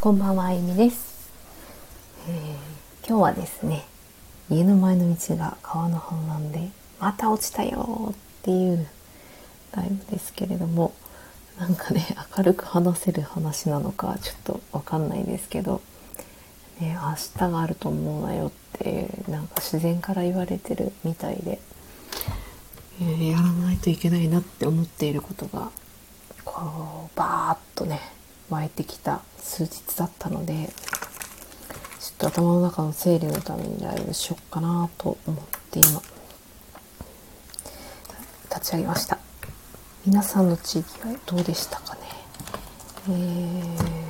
こんばんは、あゆみです、えー今日はですね、家の前の道が川の氾濫で、また落ちたよっていうライブですけれども、なんかね、明るく話せる話なのかちょっとわかんないですけど、ね、明日があると思うなよって、なんか自然から言われてるみたいで、えーやらないといけないなって思っていることがこうバーッとね湧いてきた数日だったのでちょっと頭の中の整理のためにライブしよっかなと思って今立ち上げました。皆さんの地域はどうでしたかね？えー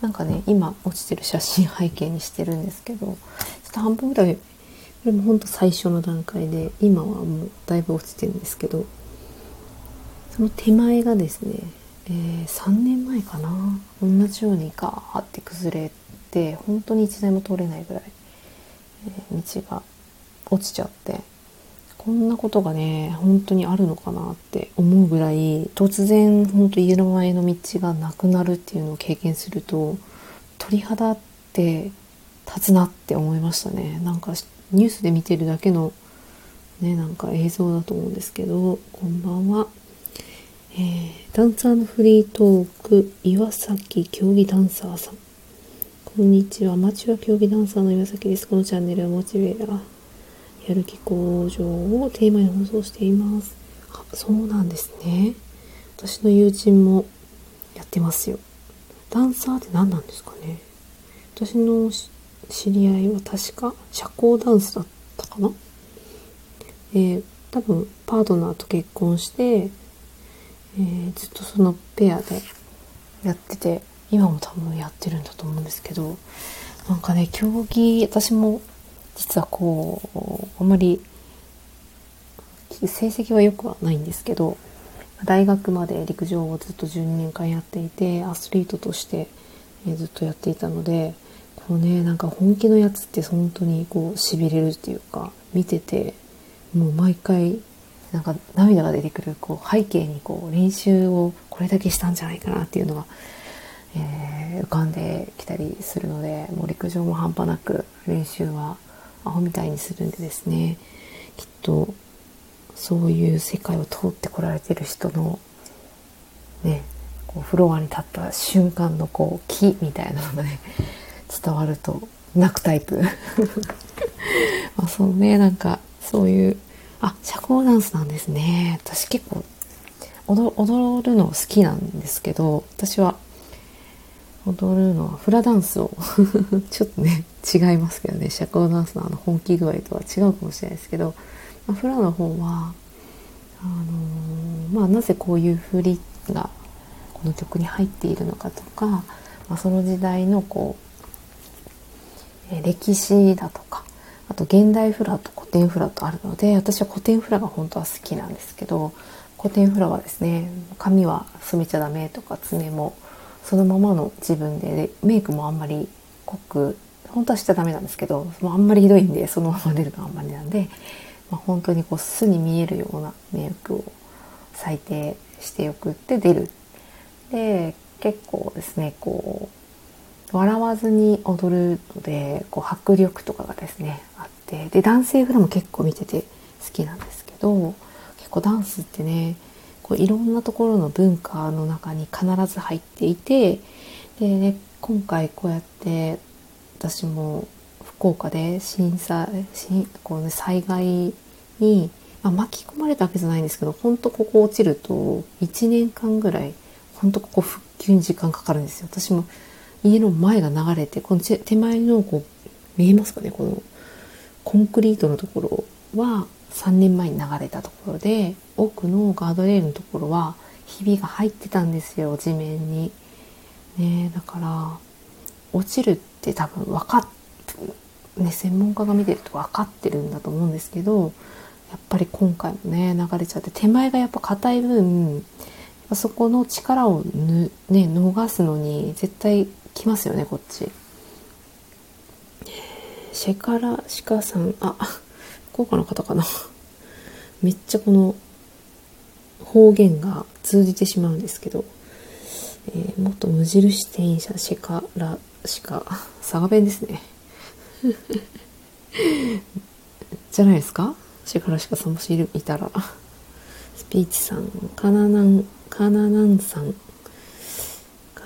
なんかね今落ちてる写真背景にしてるんですけどちょっと半分ぐらいこれもほんと最初の段階で今はもうだいぶ落ちてるんですけどその手前がですね、えー3年前かな。同じようにガーって崩れて本当に一台も通れないぐらい、えー道が落ちちゃって。こんなことがね本当にあるのかなって思うぐらい突然本当家の前の道がなくなるっていうのを経験すると鳥肌って立つなって思いましたね。なんかニュースで見てるだけのねなんか映像だと思うんですけどこんばんは。えーダンサーのフリートーク岩崎競技ダンサーさん。こんにちは。アマチュア競技ダンサーの岩崎です。このチャンネルはモチベーターやる気向上をテーマに放送しています。あそうなんですね。私の友人もやってますよ。ダンサーって何なんですかね？私の知り合いは確か社交ダンスだったかな？えー多分パートナーと結婚してえーずっとそのペアでやってて今も多分やってるんだと思うんですけどなんかね競技私も実はこうあんまり成績は良くはないんですけど大学まで陸上をずっと12年間やっていてアスリートとして、えずっとやっていたのでこうねなんか本気のやつって本当にこうしびれるっていうか見ててもう毎回なんか涙が出てくるこう背景にこう練習をこれだけしたんじゃないかなっていうのが、えー浮かんできたりするのでもう陸上も半端なく練習はアホみたいにするんでですね。きっとそういう世界を通ってこられてる人のねこうフロアに立った瞬間のこう気みたいなのがね伝わると泣くタイプ。まあそうねなんかそういうあ社交ダンスなんですね。私結構踊踊るの好きなんですけど私は踊るのはフラダンスを ちょっとね違いますけどね。社交ダンスのあの本気具合とは違うかもしれないですけど、まあ、フラの方はあのーまあなぜこういう振りがこの曲に入っているのかとか、まあ、その時代のこう、歴史だとかと現代フラと古典フラとあるので私は古典フラが本当は好きなんですけど古典フラはですね髪は染めちゃダメとか爪もそのままの自分でメイクもあんまり濃く本当はしちゃダメなんですけどもうあんまりひどいんでそのまま出るのはあんまりなんで、まあ、本当にこう巣に見えるようなメイクを最低してよくって出る。で結構ですねこう笑わずに踊るのでこう迫力とかがですねあってで男性フラも結構見てて好きなんですけど結構ダンスってねこういろんなところの文化の中に必ず入っていてでね今回こうやって私も福岡で震災こう、ね、災害に、まあ、巻き込まれたわけじゃないんですけど本当ここ落ちると1年間ぐらい本当ここ復旧に時間かかるんですよ。私も家の前が流れてこの手前のこう見えますかね？このコンクリートのところは3年前に流れたところで奥のガードレールのところはひびが入ってたんですよ地面に。ねだから落ちるって多分分かっね専門家が見てると分かってるんだと思うんですけどやっぱり今回もね流れちゃって手前がやっぱ硬い分そこの力をぬ、ね、逃すのに絶対来ますよねこっち。シェカラシカさんあ福岡の方かな。めっちゃこの方言が通じてしまうんですけど、えー、元無印店員者シカラシカ。佐賀弁ですね。じゃないですか？シェカラシカさんもしいるいたら。スピーチさんカナナンカナナンさん。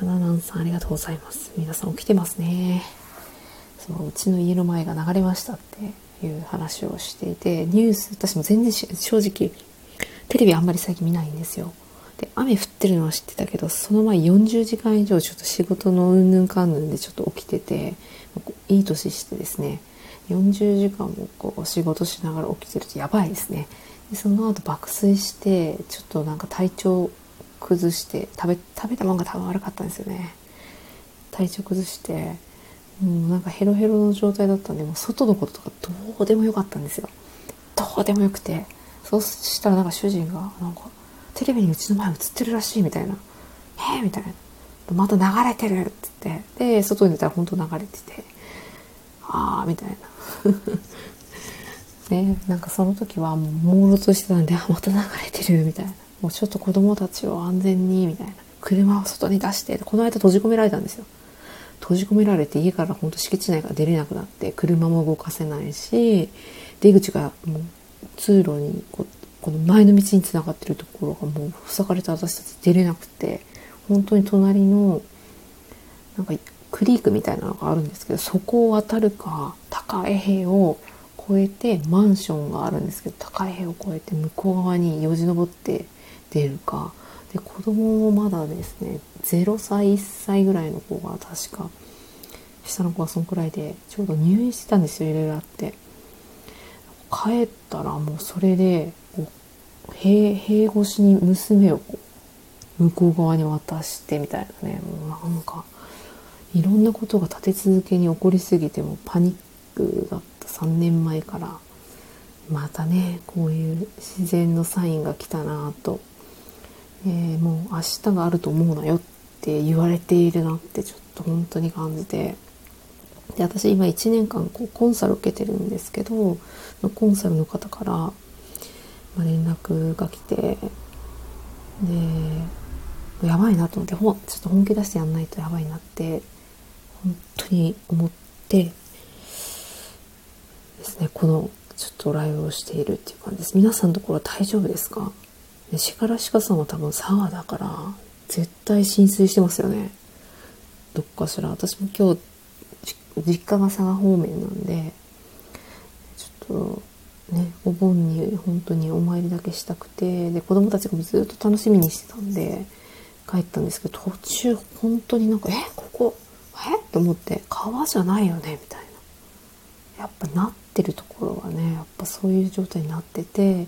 カナナンさんありがとうございます。皆さん起きてますね。そううちの家の前が流れましたっていう話をしていてニュース私も全然正直テレビあんまり最近見ないんですよ。で雨降ってるのは知ってたけどその前40時間以上ちょっと仕事のうんぬんかんぬんでちょっと起きてていい年してですね40時間もこう仕事しながら起きてるとやばいですね。でその後爆睡してちょっとなんか体調崩して食べ食べたもんが多分悪かったんですよね。体調崩してもうなんかヘロヘロの状態だったんでもう外のこととかどうでもよかったんですよ。どうでもよくて。そうしたらなんか主人がなんかテレビにうちの前映ってるらしいみたいな「えー、みたいな「また流れてる」っつって。で外に出たら本当流れてて「ああ」みたいな。ねなんかその時はもう朦朧としてたんで「また流れてる」みたいな。もうちょっと子供たちを安全にみたいな。車を外に出してこの間閉じ込められたんですよ。閉じ込められて家からほんと敷地内から出れなくなって車も動かせないし出口がもう通路にここの前の道につながってるところがもう塞がれて私たち出れなくて本当に隣のなんかクリークみたいなのがあるんですけどそこを渡るか高い塀を越えてマンションがあるんですけど高い塀を越えて向こう側によじ登って出るかで子供もまだですね0歳1歳ぐらいの子が確か下の子はそのくらいでちょうど入院してたんですよいろいろあって。帰ったらもうそれで塀塀越しに娘をこう向こう側に渡してみたいなねもうなんかいろんなことが立て続けに起こりすぎてもパニックだった3年前から。またねこういう自然のサインが来たなと。えー、もう明日があると思うなよって言われているなってちょっと本当に感じて。で私今1年間こうコンサル受けてるんですけどコンサルの方から、まあ、連絡が来てでやばいなと思ってほちょっと本気出してやんないとやばいなって本当に思ってですねこのちょっとライブをしているっていう感じです。皆さんのところ大丈夫ですか？で鹿ら鹿さんは多分佐賀だから絶対浸水してますよね。どっかしら。私も今日実家が佐賀方面なんでちょっとねお盆に本当にお参りだけしたくてで子供たちがずっと楽しみにしてたんで帰ったんですけど途中本当になんか「えここえ？っ?」と思って「川じゃないよね」みたいな。やっぱなってるところはねやっぱそういう状態になってて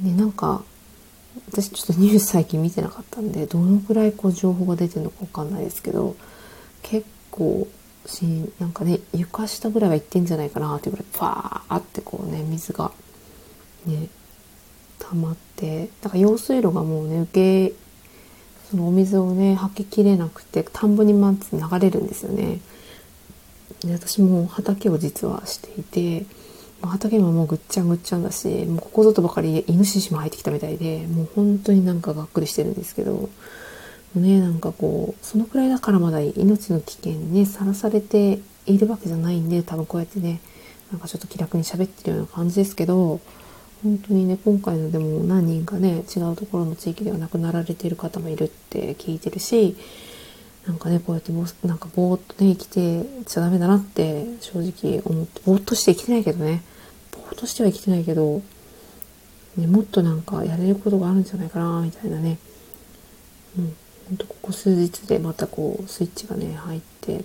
でなんか私ちょっとニュース最近見てなかったんでどのくらいこう情報が出てるのか分かんないですけど結構しなんかね床下ぐらいは行ってんじゃないかなっていうぐらいパーってこうね水がね溜まってだから用水路がもうね受けそのお水をね吐ききれなくて田んぼにまず流れるんですよね。で私も畑を実はしていて畑ももうぐっちゃぐっちゃんだしもうここぞとばかりイノシシも入ってきたみたいでもう本当になんかがっくりしてるんですけどねなんかこうそのくらいだからまだ命の危険にさらされているわけじゃないんで多分こうやってねなんかちょっと気楽に喋ってるような感じですけど本当にね今回のでも何人かね違うところの地域では亡くなられている方もいるって聞いてるしなんかねこうやってぼなんかぼーっとね生きてちゃダメだなって正直思ってぼーっとして生きてないけどねとしては生きてないけど、ね、もっとなんかやれることがあるんじゃないかなみたいなね。うんほんとここ数日でまたこうスイッチがね入って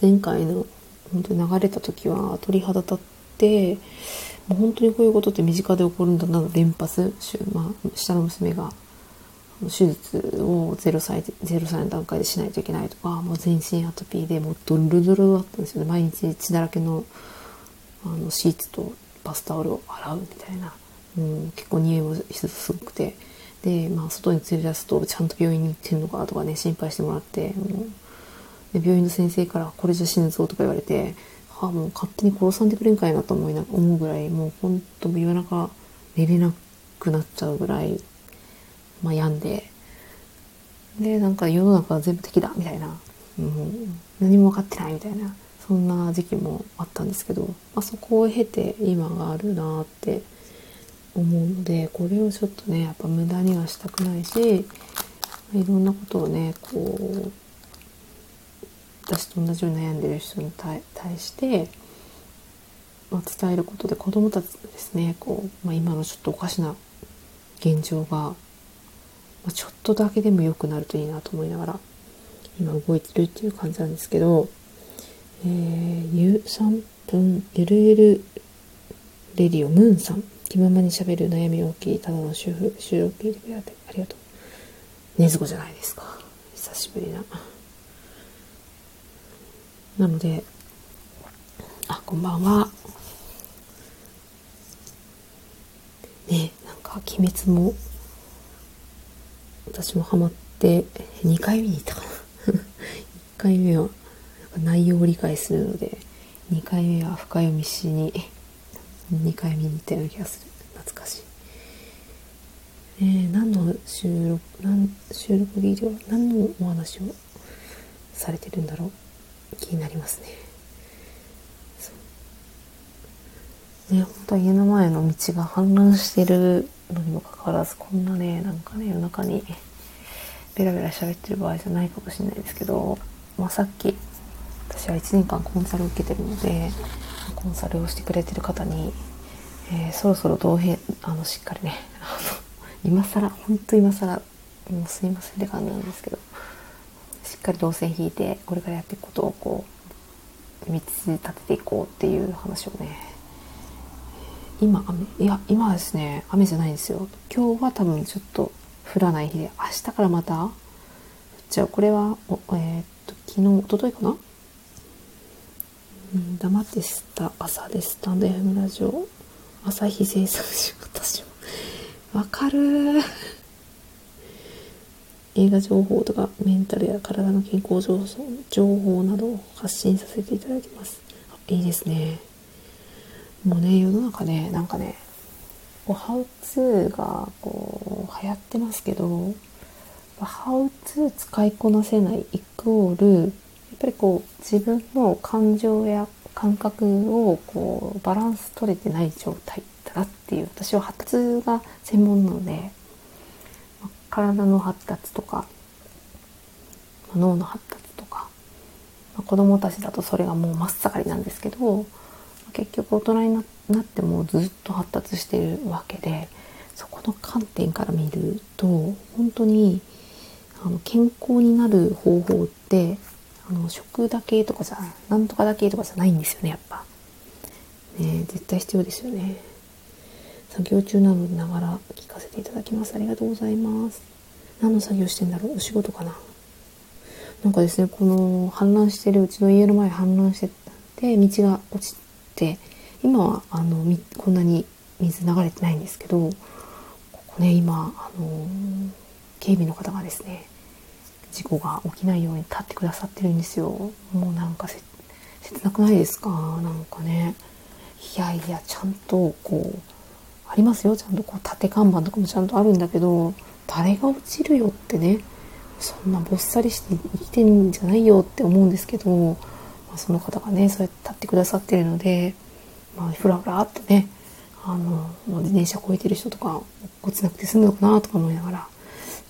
前回の本当に流れた時は鳥肌立ってもう本当にこういうことって身近で起こるんだな連発、まあ、下の娘が手術を0歳 ,0 歳の段階でしないといけないとかもう全身アトピーでもうドルドルだったんですよね。毎日血だらけのあのシーツとバスタオルを洗うみたいな、うん、結構匂いもすごくてで、まあ、外に連れ出すとちゃんと病院に行ってんのかとかね心配してもらってもうで病院の先生から「これじゃ死ぬぞ」とか言われてあもう勝手に殺さんでくれんかいなと思いな思うぐらいもうほんと夜中寝れなくなっちゃうぐらいまあ、病んででなんか世の中は全部敵だみたいな。もう何も分かってないみたいな。そんな時期もあったんですけど、まあ、そこを経て今があるなって思うのでこれをちょっとねやっぱ無駄にはしたくないしいろんなことをねこう私と同じように悩んでる人に対して、まあ、伝えることで子どもたちですねこう、まあ、今のちょっとおかしな現状が、まあ、ちょっとだけでも良くなるといいなと思いながら今動いてるっていう感じなんですけど、えー、ゆ3分ゆるゆるレディオムーンさん。気ままにしゃべる悩み大きいただの主婦収録聞いてくれてありがとう。ねずこじゃないですか。久しぶりな。なのであこんばんは。ねなんか「鬼滅」も私もハマって2回見に行ったかな。1回目は内容を理解するので2回目は深読みしに2回見に行ったような気がする。懐かしい。えー、何の収録何収録ビデオ何のお話をされてるんだろう？気になりますね。ね、本当は家の前の道が氾濫してるのにもかかわらずこんなねなんかね夜中にベラベラ喋ってる場合じゃないかもしれないですけど、まあ、さっき私は1年間コンサルを受けてるのでコンサルをしてくれてる方に、えー、そろそろ同編あのしっかりね今更本当今更もうすいませんって感じなんですけどしっかり動線引いてこれからやっていくことをこう道立てていこうっていう話をね今雨いや今はですね雨じゃないんですよ。今日は多分ちょっと降らない日で明日からまた降っちゃうこれはおえー、っと昨日おとといかなうん、黙って吸った朝でスタンド FM ラジオ。朝日生産者私も。わかる映画情報とかメンタルや体の健康情報などを発信させていただきます。いいですね。もうね世の中ねなんかねこうハウツーがこう流行ってますけどハウツー使いこなせないイコールぱりこう自分の感情や感覚をこうバランス取れてない状態だなっていう私は発達が専門なので体の発達とか脳の発達とか子供たちだとそれがもう真っ盛りなんですけど結局大人になってもずっと発達しているわけでそこの観点から見ると本当にあの健康になる方法ってあの食だけとかじゃなんとかだけとかじゃないんですよねやっぱ。ね絶対必要ですよね。作業中なのでながら聞かせていただきます。ありがとうございます。何の作業してんだろう？お仕事かな？なんかですね、この氾濫してるうちの家の前氾濫してて、道が落ちて今はあのこんなに水流れてないんですけどここね今あの警備の方がですね事故が起きないように立ってくださってるんですよ。もうなんか切なくないですか？なんかね。いやいやちゃんとこうありますよ。ちゃんとこう縦看板とかもちゃんとあるんだけど誰が落ちるよってね。そんなぼっさりして生きてんじゃないよって思うんですけどまあ、その方がねそうやって立ってくださってるので、まあ、ふらふらっとねあの自転車こいてる人とか落ちなくて済むのかなとか思いながら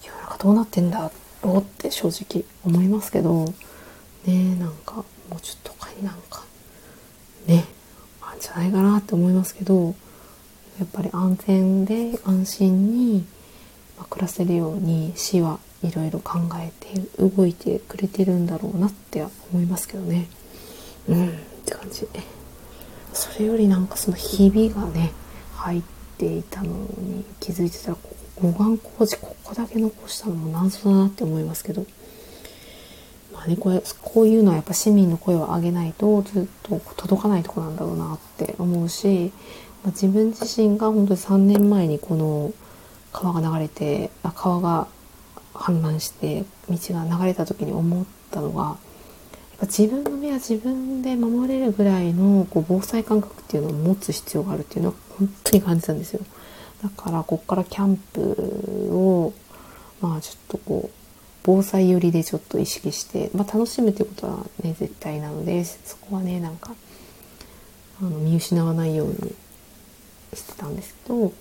世の中どうなってんだろうって正直思いますけどねなんかもうちょっと他になんかねあんじゃないかなって思いますけどやっぱり安全で安心に、暮らせるように市はいろいろ考えて動いてくれてるんだろうなって思いますけどね。うんって感じそれよりなんかそのひびがね入っていたのに気づいてたらこ護岸工事ここだけ残したのも謎だなって思いますけど。まあねこれこういうのはやっぱ市民の声を上げないとずっと届かないとこなんだろうなって思うし、まあ、自分自身が本当に3年前にこの川が流れてあ川が氾濫して道が流れた時に思ったのが自分の身は自分で守れるぐらいのこう防災感覚っていうのを持つ必要があるっていうのは本当に感じたんですよ。だからこっからキャンプをまあちょっとこう防災寄りでちょっと意識して、まあ、楽しむってことはね絶対なのでそこはねなんかあの見失わないようにしてたんですけど、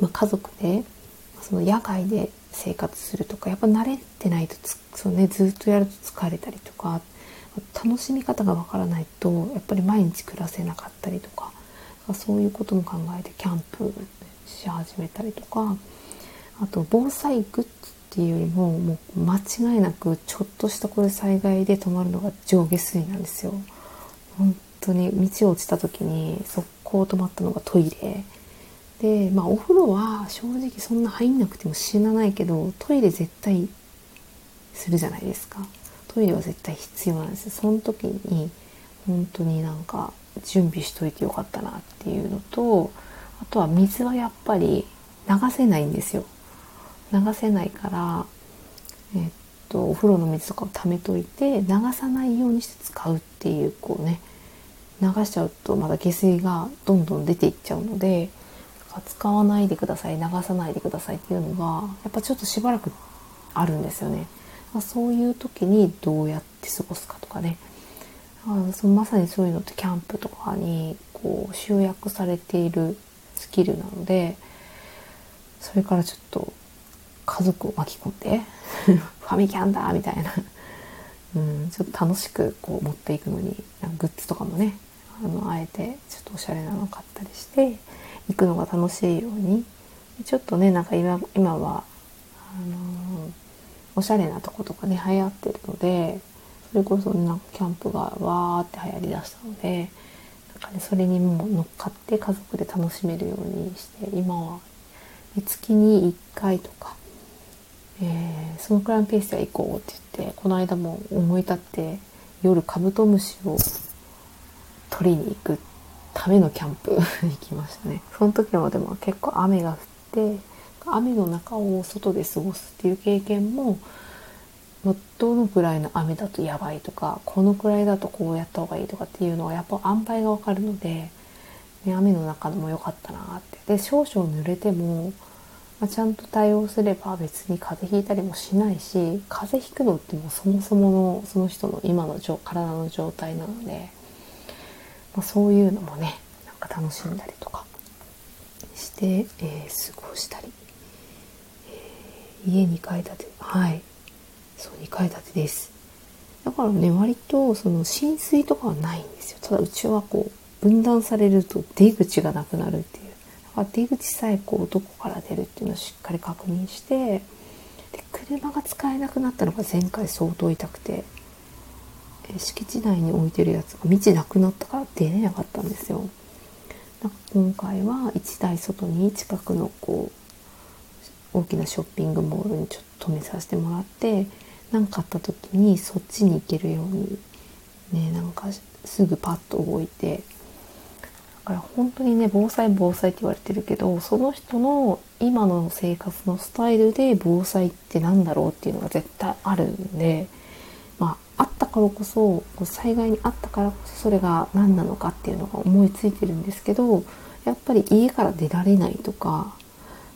まあ、家族でその野外で生活するとかやっぱ慣れてないとそう、ね、ずっとやると疲れたりとか楽しみ方がわからないとやっぱり毎日暮らせなかったりとかそういうことも考えてキャンプし始めたりとかあと防災グッズっていうよりももう間違いなくちょっとしたこれ災害で止まるのが上下水なんですよ。本当に道落ちた時に速攻止まったのがトイレ。でまあお風呂は正直そんな入んなくても死なないけどトイレ絶対するじゃないですか。トイレは絶対必要なんですよ。その時に本当になんか準備しといてよかったなっていうのとあとは水はやっぱり流せないんですよ流せないからえっとお風呂の水とかを溜めといて流さないようにして使うっていうこうね流しちゃうとまだ下水がどんどん出ていっちゃうので使わないでください流さないでくださいっていうのがやっぱちょっとしばらくあるんですよね。そういう時にどうやって過ごすかとかねあそのまさにそういうのってキャンプとかにこう集約されているスキルなのでそれからちょっと家族を巻き込んで ファミキャンだみたいな、うん、ちょっと楽しくこう持っていくのにグッズとかもねあのあえてちょっとおしゃれなの買ったりして行くのが楽しいようにちょっとねなんか今今はあのー、おしゃれなとことかね流行ってるのでそれこそねなんかキャンプがわーって流行りだしたのでか、ね、それにも乗っかって家族で楽しめるようにして今は月に1回とか、えー、そのくらいのペースで行こうって言ってこの間も思い立って夜カブトムシを取りに行くためのキャンプ 行きましたね。その時はでも結構雨が降って雨の中を外で過ごすっていう経験もどのくらいの雨だとやばいとかこのくらいだとこうやった方がいいとかっていうのはやっぱ塩梅がわかるので、ね、雨の中でも良かったなってで少々濡れても、まあ、ちゃんと対応すれば別に風邪ひいたりもしないし風邪ひくのってもうそもそものその人の今の体の状態なので。まあ、そういうのもねなんか楽しんだりとかして、えー、過ごしたり、えー、家2階建てはいそう2階建てです。だからね割とその浸水とかはないんですよ。ただうちはこう分断されると出口がなくなるっていう。だから出口さえこうどこから出るっていうのをしっかり確認してで車が使えなくなったのが前回相当痛くて敷地内に置いてるやつが道なくなったから出れなかったんですよ。なん。か今回は1台外に近くのこう大きなショッピングモールにちょっと止めさせてもらって何かあった時にそっちに行けるようにねなんかすぐパッと動いてだから本当にね防災防災って言われてるけどその人の今の生活のスタイルで防災って何だろうっていうのが絶対あるんで。まあったからこそ災害にあったからこそそれが何なのかっていうのが思いついてるんですけどやっぱり家から出られないとか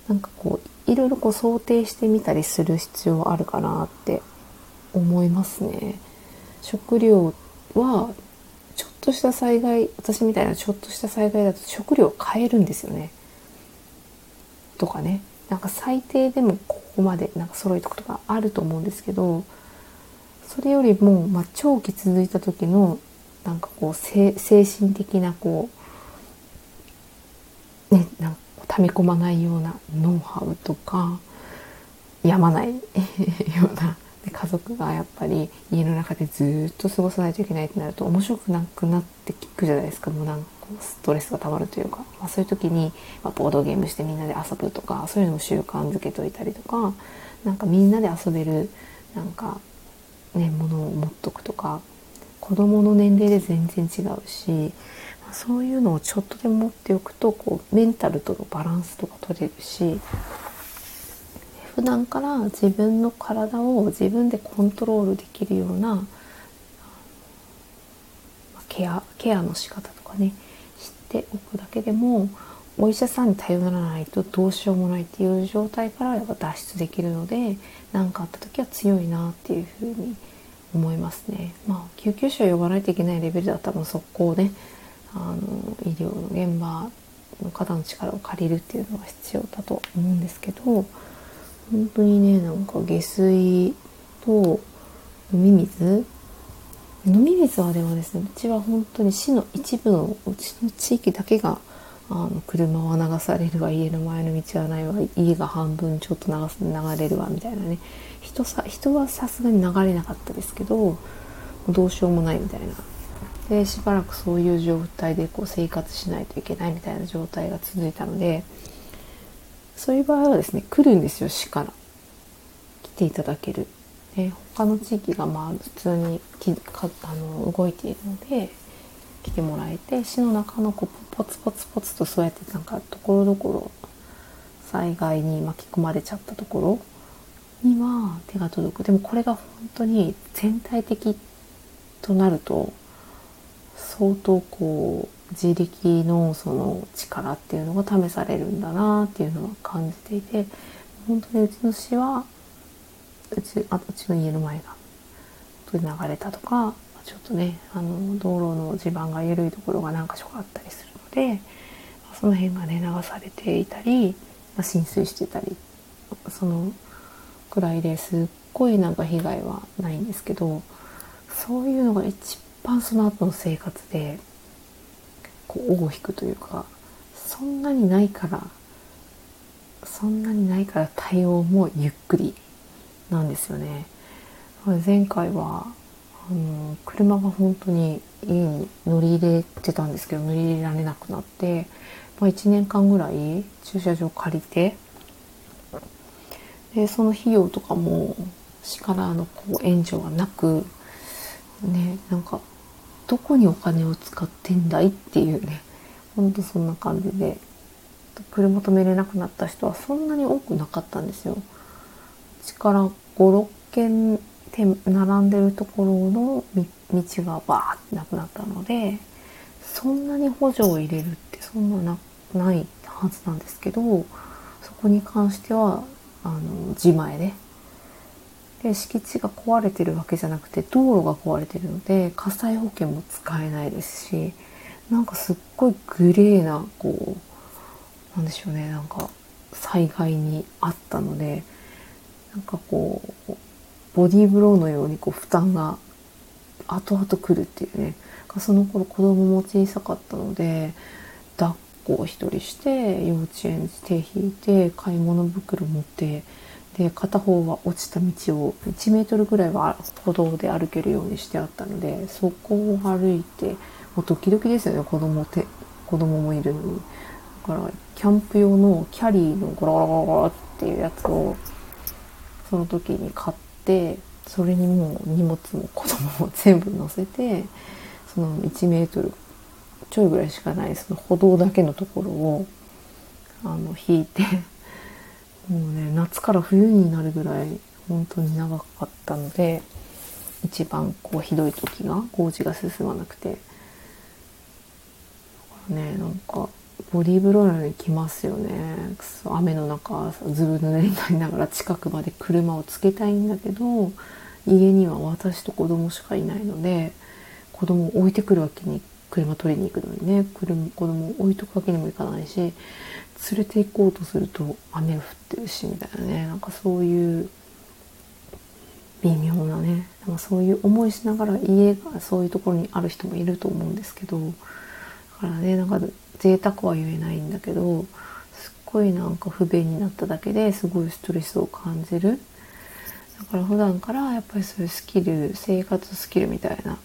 なんかこういろいろこう想定してみたりする必要あるかなって思いますね。食料はちょっとした災害私みたいなちょっとした災害だと食料を変えるんですよね。とかねなんか最低でもここまでなんか揃えとくとかあると思うんですけどそれよりも、まあ、長期続いた時のなんかこう精神的なこうねなんか溜め込まないようなノウハウとかやまないような家族がやっぱり家の中でずっと過ごさないといけないってなると面白くなくなってくじゃないですか。もうなんかストレスがたまるというか、まあ、そういう時に、まあ、ボードゲームしてみんなで遊ぶとかそういうのも習慣づけといたりとか。なんかみんなで遊べるなんかね、ものを持っとくとか。子どもの年齢で全然違うし。まそういうのをちょっとでも持っておくとこうメンタルとのバランスとか取れるし。普段から自分の体を自分でコントロールできるようなケアケアの仕方とかね知っておくだけでもお医者さんに頼らないとどうしようもないっていう状態からやっぱ脱出できるので何かあった時は強いなっていうふうに思いますね。まあ救急車を呼ばないといけないレベルだったら速攻ねあの医療の現場の方の力を借りるっていうのは必要だと思うんですけど本当にねなんか下水と飲み水。飲み水はでもですねうちは本当に市の一部のうちの地域だけがあの車は流されるわ家の前の道はないわ家が半分ちょっと流す流れるわみたいなね。人さ人はさすがに流れなかった。ですけどどうしようもないみたいなでしばらくそういう状態でこう生活しないといけないみたいな状態が続いたのでそういう場合はですね来るんですよ市から来ていただける。で他の地域がまあ普通にあの動いているので来てもらえて市の中のこうポツポツポツとそうやってなんかところどころ災害に巻き込まれちゃったところには手が届く。でもこれが本当に全体的となると相当こう自力のその力っていうのが試されるんだなっていうのは感じていて本当にうちの市はうちあうちの家の前が流れたとかちょっとねあの道路の地盤が緩いところが何か所かあったりするのでその辺がね流されていたり、浸水してたりそのくらいですっごいなんか被害はないんですけどそういうのが一番その後の生活でこう尾を引くというかそんなにないからそんなにないから対応もゆっくりなんですよね。前回はあの車が本当に家に乗り入れてたんですけど乗り入れられなくなって、まあ、1年間ぐらい駐車場借りてでその費用とかも市からのこう援助がなくねなんかどこにお金を使ってんだいっていうねほんとそんな感じで車止めれなくなった人はそんなに多くなかったんですよ。うちから56軒並んでるところの道がバーってなくなったのでそんなに補助を入れるってそんななないはずなんですけどそこに関してはあの自前でで敷地が壊れてるわけじゃなくて道路が壊れてるので火災保険も使えないですしなんかすっごいグレーなこうなんでしょうねなんか災害にあったのでなんかこうボディーブローのようにこう負担が後々来るっていうね。その頃子供も小さかったので抱っこを一人して幼稚園に手引いて買い物袋持ってで片方は落ちた道を1メートルぐらいは歩道で歩けるようにしてあったのでそこを歩いてもうドキドキですよね。子供て子供もいるのに。だからキャンプ用のキャリーのゴロゴロゴロっていうやつをその時に買ってそれにもう荷物も子供も全部乗せてその1メートルちょいぐらいしかないその歩道だけのところをあの引いてもうね夏から冬になるぐらい本当に長かったので一番こうひどい時が工事が進まなくて。だからねなんかボディーブローのように来ますよね。雨の中ずぶ濡れになりながら近くまで車をつけたいんだけど家には私と子供しかいないので子供を置いてくるわけに車取りに行くのにね。車子供を置いとくわけにもいかないし連れて行こうとすると雨降ってるしみたいなね。なんかそういう微妙なね。なんかそういう思いしながら家がそういうところにある人もいると思うんですけど。だからねなんか贅沢は言えないんだけどすっごいなんか不便になっただけですごいストレスを感じる。だから普段からやっぱりそういうスキル生活スキルみたいな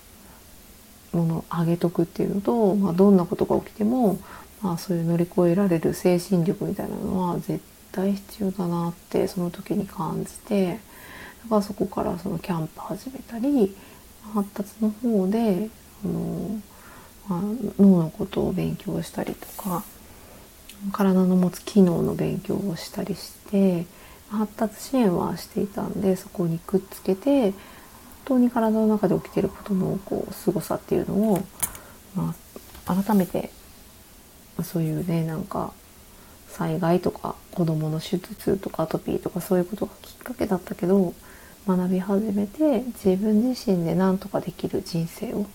ものを上げとくっていうのと、まあ、どんなことが起きてもまあ、そういう乗り越えられる精神力みたいなのは絶対必要だなってその時に感じてだからそこからそのキャンプ始めたり発達の方であの、まあ、脳のことを勉強したりとか体の持つ機能の勉強をしたりして発達支援はしていたんでそこにくっつけて本当に体の中で起きてることのこう凄さっていうのを、まあ、改めてそういうねなんか災害とか子供の手術とかアトピーとかそういうことがきっかけだったけど学び始めて自分自身で何とかできる人生を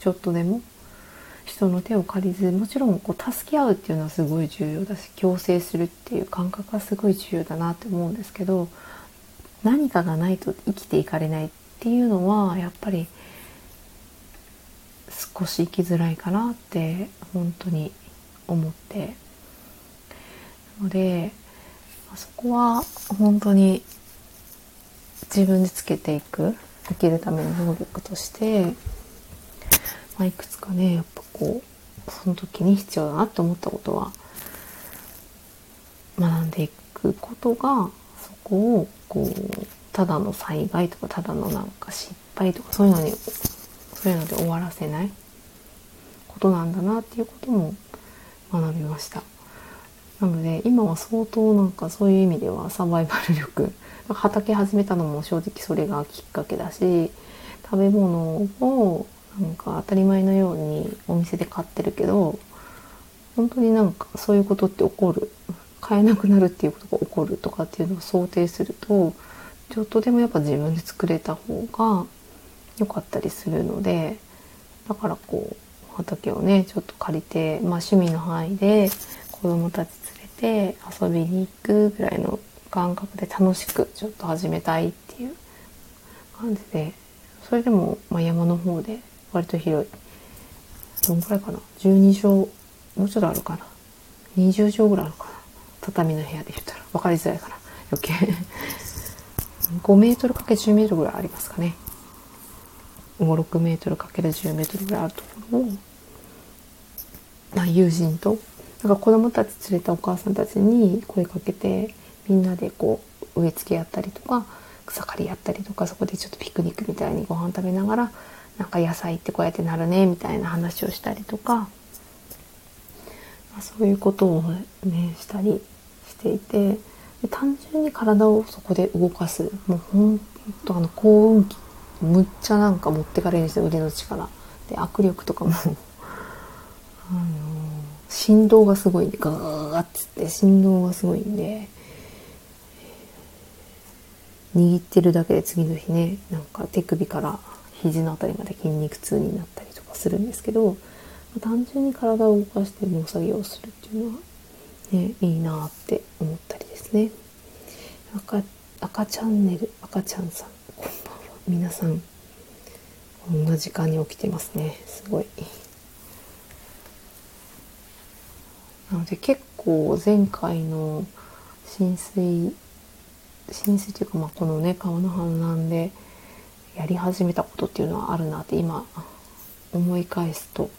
ちょっとでも人の手を借りずもちろんこう助け合うっていうのはすごい重要だし共生するっていう感覚はすごい重要だなって思うんですけど何かがないと生きていかれないっていうのはやっぱり少し生きづらいかなって本当に思って。のでそこは本当に自分でつけていく生きるための能力として、まあ、いくつかねやっぱこうその時に必要だなって思ったことは学んでいくことがそこをこうただの災害とかただのなんか失敗とかそういうのにそういうので終わらせないことなんだなっていうことも学びました。なので今は相当なんかそういう意味ではサバイバル力畑始めたのも正直それがきっかけだし食べ物をなんか当たり前のようにお店で買ってるけど本当になんかそういうことって起こる買えなくなるっていうことが起こるとかっていうのを想定するとちょっとでもやっぱ自分で作れた方が良かったりするのでだからこう畑をねちょっと借りて、まあ、趣味の範囲で子供たち連れて遊びに行くぐらいの感覚で楽しくちょっと始めたいっていう感じでそれでも、まあ、山の方で割と広いどんくらいかな？12畳もうちょっとあるかな？20畳ぐらいあるかな？畳の部屋で言ったら分かりづらいかな？余計。5メートルかけ10メートルぐらいありますかね。5、6メートル ×10 メートルぐらいあるところを、まあ、友人となんか子供たち連れたお母さんたちに声かけてみんなでこう植え付けやったりとか草刈りやったりとかそこでちょっとピクニックみたいにご飯食べながらなんか野菜ってこうやってなるねみたいな話をしたりとか、まあ、そういうことをねしたりしていて単純に体をそこで動かすもうほんとあの幸運期むっちゃなんか持ってかれるんですよ腕の力。で握力とかも。あの振動がすごいんでガーッつって振動がすごいんで握ってるだけで次の日ねなんか手首から肘の辺りまで筋肉痛になったりとかするんですけど単純に体を動かして農作業をするっていうのはねいいなって思ったりですね。赤赤チャンネル赤ちゃんさん。皆さんこんな時間に起きてますねすごいなので結構前回の浸水浸水というか、まあ、このね川の氾濫でやり始めたことっていうのはあるなって今思い返すと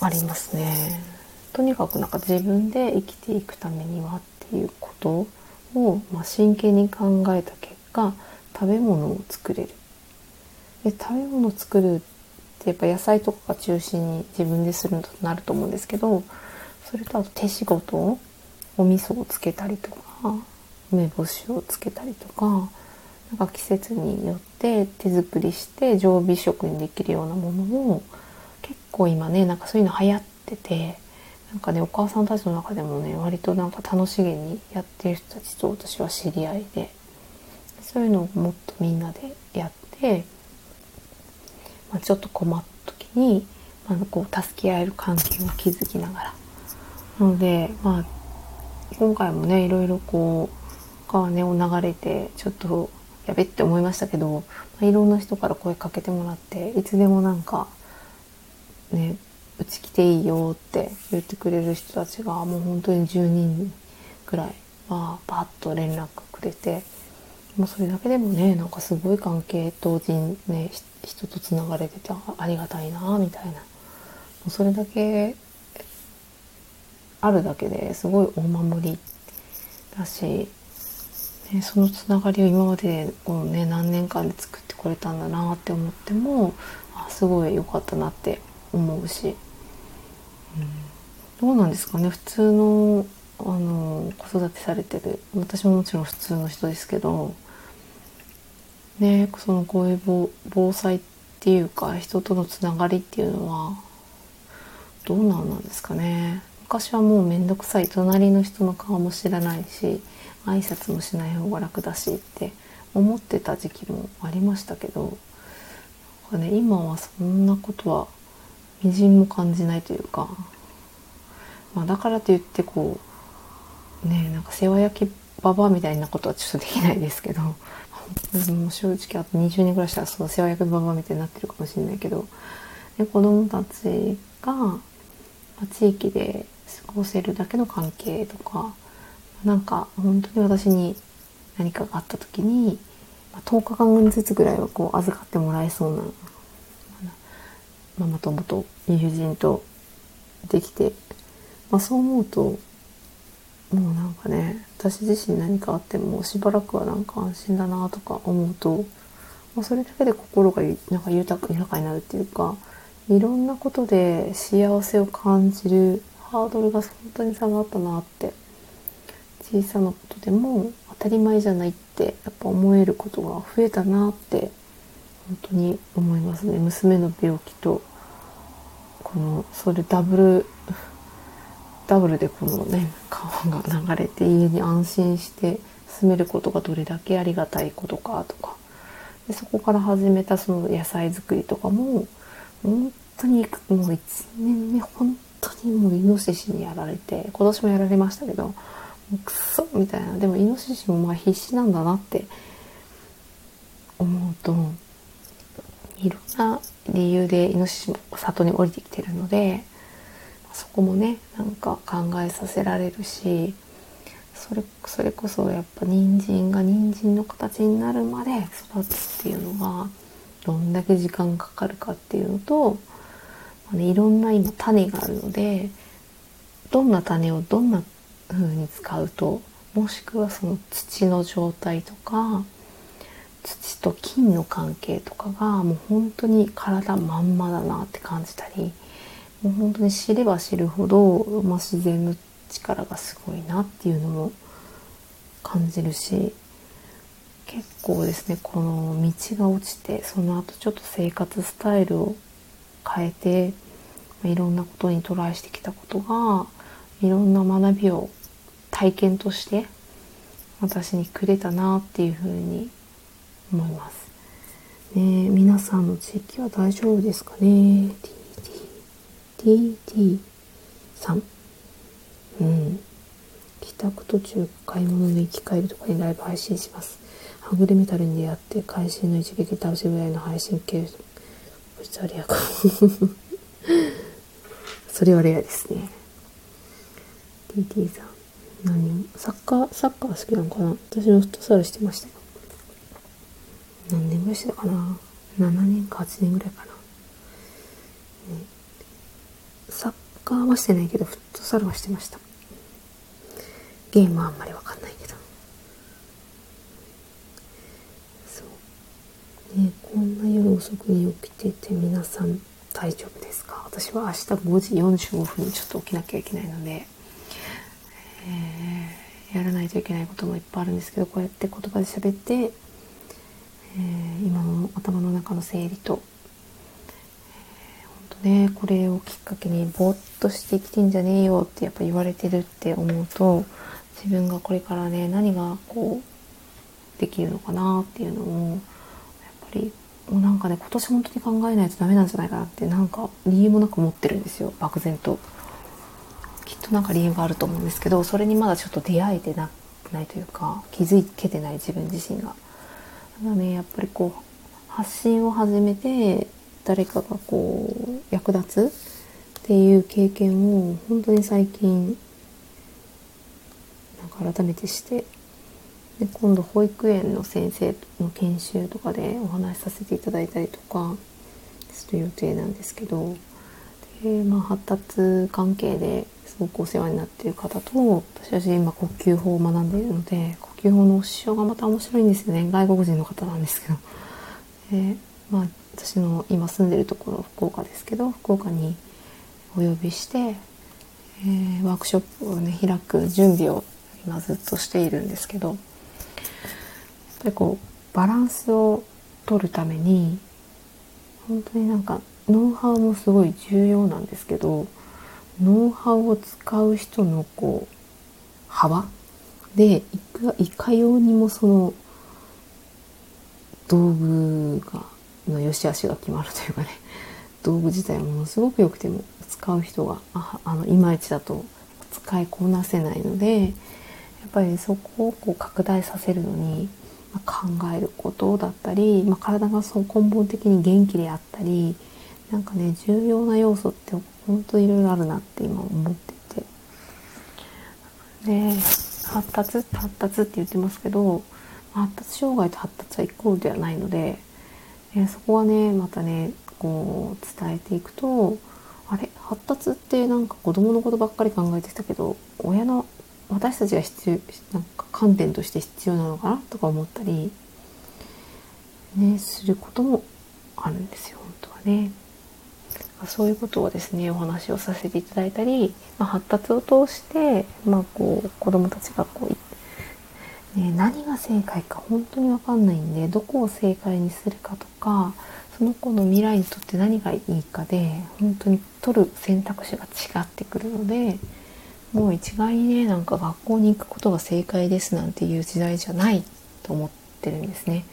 ありますね。とにかくなんか自分で生きていくためにはっていうことを、まあ、真剣に考えた結果食べ物を作れる。で食べ物を作るってやっぱ野菜とかが中心に自分でするとなると思うんですけどそれとあと手仕事お味噌をつけたりとか梅干しをつけたりとかなんか季節によって手作りして常備食にできるようなものを結構今ねなんかそういうの流行っててなんかねお母さんたちの中でもね割となんか楽しげにやってる人たちと私は知り合いでそういうのをもっとみんなでやって、まあ、ちょっと困った時に、まあ、こう助け合える関係を築きながら。なのでまあ今回もねいろいろこう川根を流れてちょっとやべって思いましたけど、まあ、いろんな人から声かけてもらっていつでもなんかねうち来ていいよって言ってくれる人たちがもう本当に10人くらいはバッと連絡くれてもうそれだけでもねなんかすごい関係同時ね人とつながれててありがたいなみたいな。もうそれだけあるだけですごい大守りだしね、そのつながりを今までこの、ね、何年間で作ってこれたんだなって思ってもあすごい良かったなって思うし、うん、どうなんですかね普通のあの子育てされてる私ももちろん普通の人ですけどねそのこういう防災っていうか人とのつながりっていうのはどうなんなんですかね。昔はもうめんどくさい隣の人の顔も知らないし挨拶もしない方が楽だしって思ってた時期もありましたけどか、ね、今はそんなことはみじんも感じないというか、まあ、だからといってこうねなんか世話焼きババアみたいなことはちょっとできないですけどもう正直あと20年ぐらいしたらその世話焼きババみたいになってるかもしれないけどで子供たちが、地域で過ごせるだけの関係とかなんか本当に私に何かがあった時に、10日間ずつぐらいはこう預かってもらえそうなママ友と友人とできて、まあ、そう思うともうなんかね私自身何かあってもしばらくはなんか安心だなとか思うと、まあ、それだけで心がなんか豊か豊かになるっていうかいろんなことで幸せを感じるハードルが本当に下がったなって小さなことでも当たり前じゃないってやっぱ思えることが増えたなって本当に思いますね。娘の病気とこのそれダブルダブルでこのね川が流れて家に安心して住めることがどれだけありがたいことかとか。でそこから始めたその野菜作りとかも本当にもう1年目本当にもうイノシシにやられて今年もやられましたけどもうクソみたいな。でもイノシシもまあ必死なんだなって思うといろんな理由でイノシシも里に降りてきてるのでそこもねなんか考えさせられるしそれそれこそやっぱ人参が人参の形になるまで育つっていうのがどんだけ時間かかるかっていうのと、まあね、いろんな今種があるのでどんな種をどんな風に使うともしくはその土の状態とか土と金の関係とかがもう本当に体まんまだなって感じたりもう本当に知れば知るほど、まあ、自然の力がすごいなっていうのも感じるし結構ですねこの道が落ちてその後ちょっと生活スタイルを変えてまいろんなことにトライしてきたことがいろんな学びを体験として私にくれたなっていうふうに思います。ね、皆さんの地域は大丈夫ですかね？?TT、さん。うん。帰宅途中買い物の行き帰りとかにライブ配信します。はぐれメタルに出会って会心の一撃倒しぐらいの配信系。それは それはレアですね。TT さん。何サッカー、サッカー好きなのかな？私もフットサルしてましたよ。何年ぐらいしてたかな？7年か8年ぐらいかな、サッカーはしてないけどフットサルはしてました。ゲームはあんまりわかんないけど。そう。ねこんな夜遅くに起きてて皆さん大丈夫ですか？私は明日5時45分にちょっと起きなきゃいけないので、えー、やらないといけないこともいっぱいあるんですけどこうやって言葉で喋ってえー、今の頭の中の整理と、ねこれをきっかけにぼーっとして生きてんじゃねえよってやっぱ言われてるって思うと自分がこれからね何がこうできるのかなっていうのをやっぱりもうなんかね今年本当に考えないとダメなんじゃないかなってなんか理由もなく思ってるんですよ漠然と。きっとなんか理由があると思うんですけどそれにまだちょっと出会えてなないというか気づけてない自分自身が。ただねやっぱりこう発信を始めて誰かがこう役立つっていう経験を本当に最近なんか改めてしてで今度保育園の先生の研修とかでお話しさせていただいたりとかする予定なんですけどで、まあ、発達関係ですごくお世話になっている方と私は今呼吸法を学んでいるので呼吸法のお師匠がまた面白いんですよね外国人の方なんですけど。でまあ、私の今住んでるところ福岡ですけど福岡にお呼びして、えー、ワークショップをね開く準備を今ずっとしているんですけどやっぱりこうバランスを取るために本当になんかノウハウもすごい重要なんですけどノウハウを使う人のこう幅でいかいかようにもその道具がの良し悪しが決まるというかね道具自体ものすごく良くても使う人がああのいまいちだと使いこなせないのでやっぱりそこをこう拡大させるのに、ま、考えることだったり、まあ、体がそう根本的に元気であったりなんかね重要な要素って本当いろいろあるなって今思ってて。で発達？発達って言ってますけど発達障害と発達はイコールではないので、えそこはねまたねこう伝えていくとあれ発達ってなんか子供のことばっかり考えてきたけど親の私たちが必要なんか観点として必要なのかなとか思ったりねすることもあるんですよ本当はね。そういうことをですねお話をさせていただいたり、まあ、発達を通して、まあ、こう子どもたちがこう、ね、何が正解か本当に分かんないんでどこを正解にするかとかその子の未来にとって何がいいかで本当に取る選択肢が違ってくるのでもう一概にねなんか学校に行くことが正解ですなんていう時代じゃないと思ってるんですね。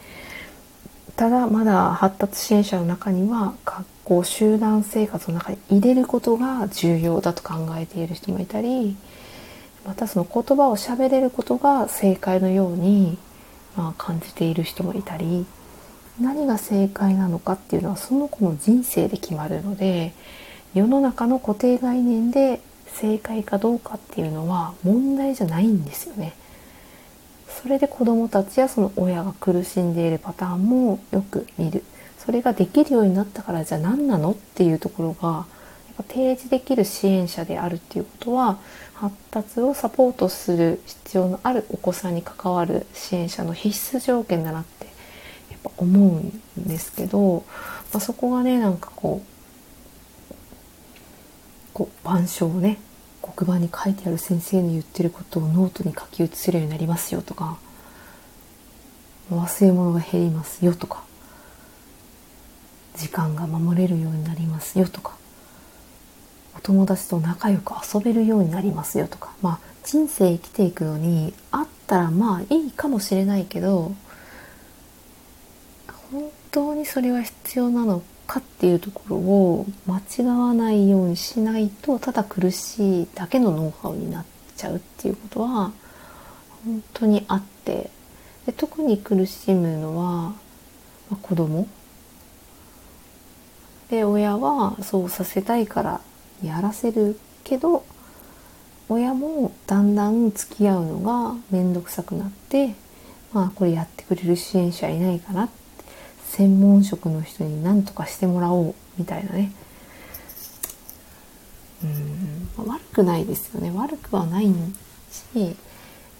ただまだ発達支援者の中には学校集団生活の中に入れることが重要だと考えている人もいたりまたその言葉を喋れることが正解のように、まあ、感じている人もいたり何が正解なのかっていうのはその子の人生で決まるので世の中の固定概念で正解かどうかっていうのは問題じゃないんですよね。それで子どもたちやその親が苦しんでいるパターンもよく見るそれができるようになったからじゃあ何なのっていうところがやっぱ提示できる支援者であるっていうことは発達をサポートする必要のあるお子さんに関わる支援者の必須条件だなってやっぱ思うんですけど、まあ、そこがねなんかこうこう板書をね黒板に書いてある先生の言ってることをノートに書き写せるようになりますよとか忘れ物が減りますよとか時間が守れるようになりますよとか友達と仲良く遊べるようになりますよとかまあ人生生きていくのにあったらまあいいかもしれないけど本当にそれは必要なのかっていうところを間違わないようにしないとただ苦しいだけのノウハウになっちゃうっていうことは本当にあってで特に苦しむのは、まあ、子供。で親はそうさせたいからやらせるけど親もだんだん付き合うのが面倒くさくなってまあこれやってくれる支援者いないかな専門職の人に何とかしてもらおうみたいなね。うん悪くないですよね。悪くはないし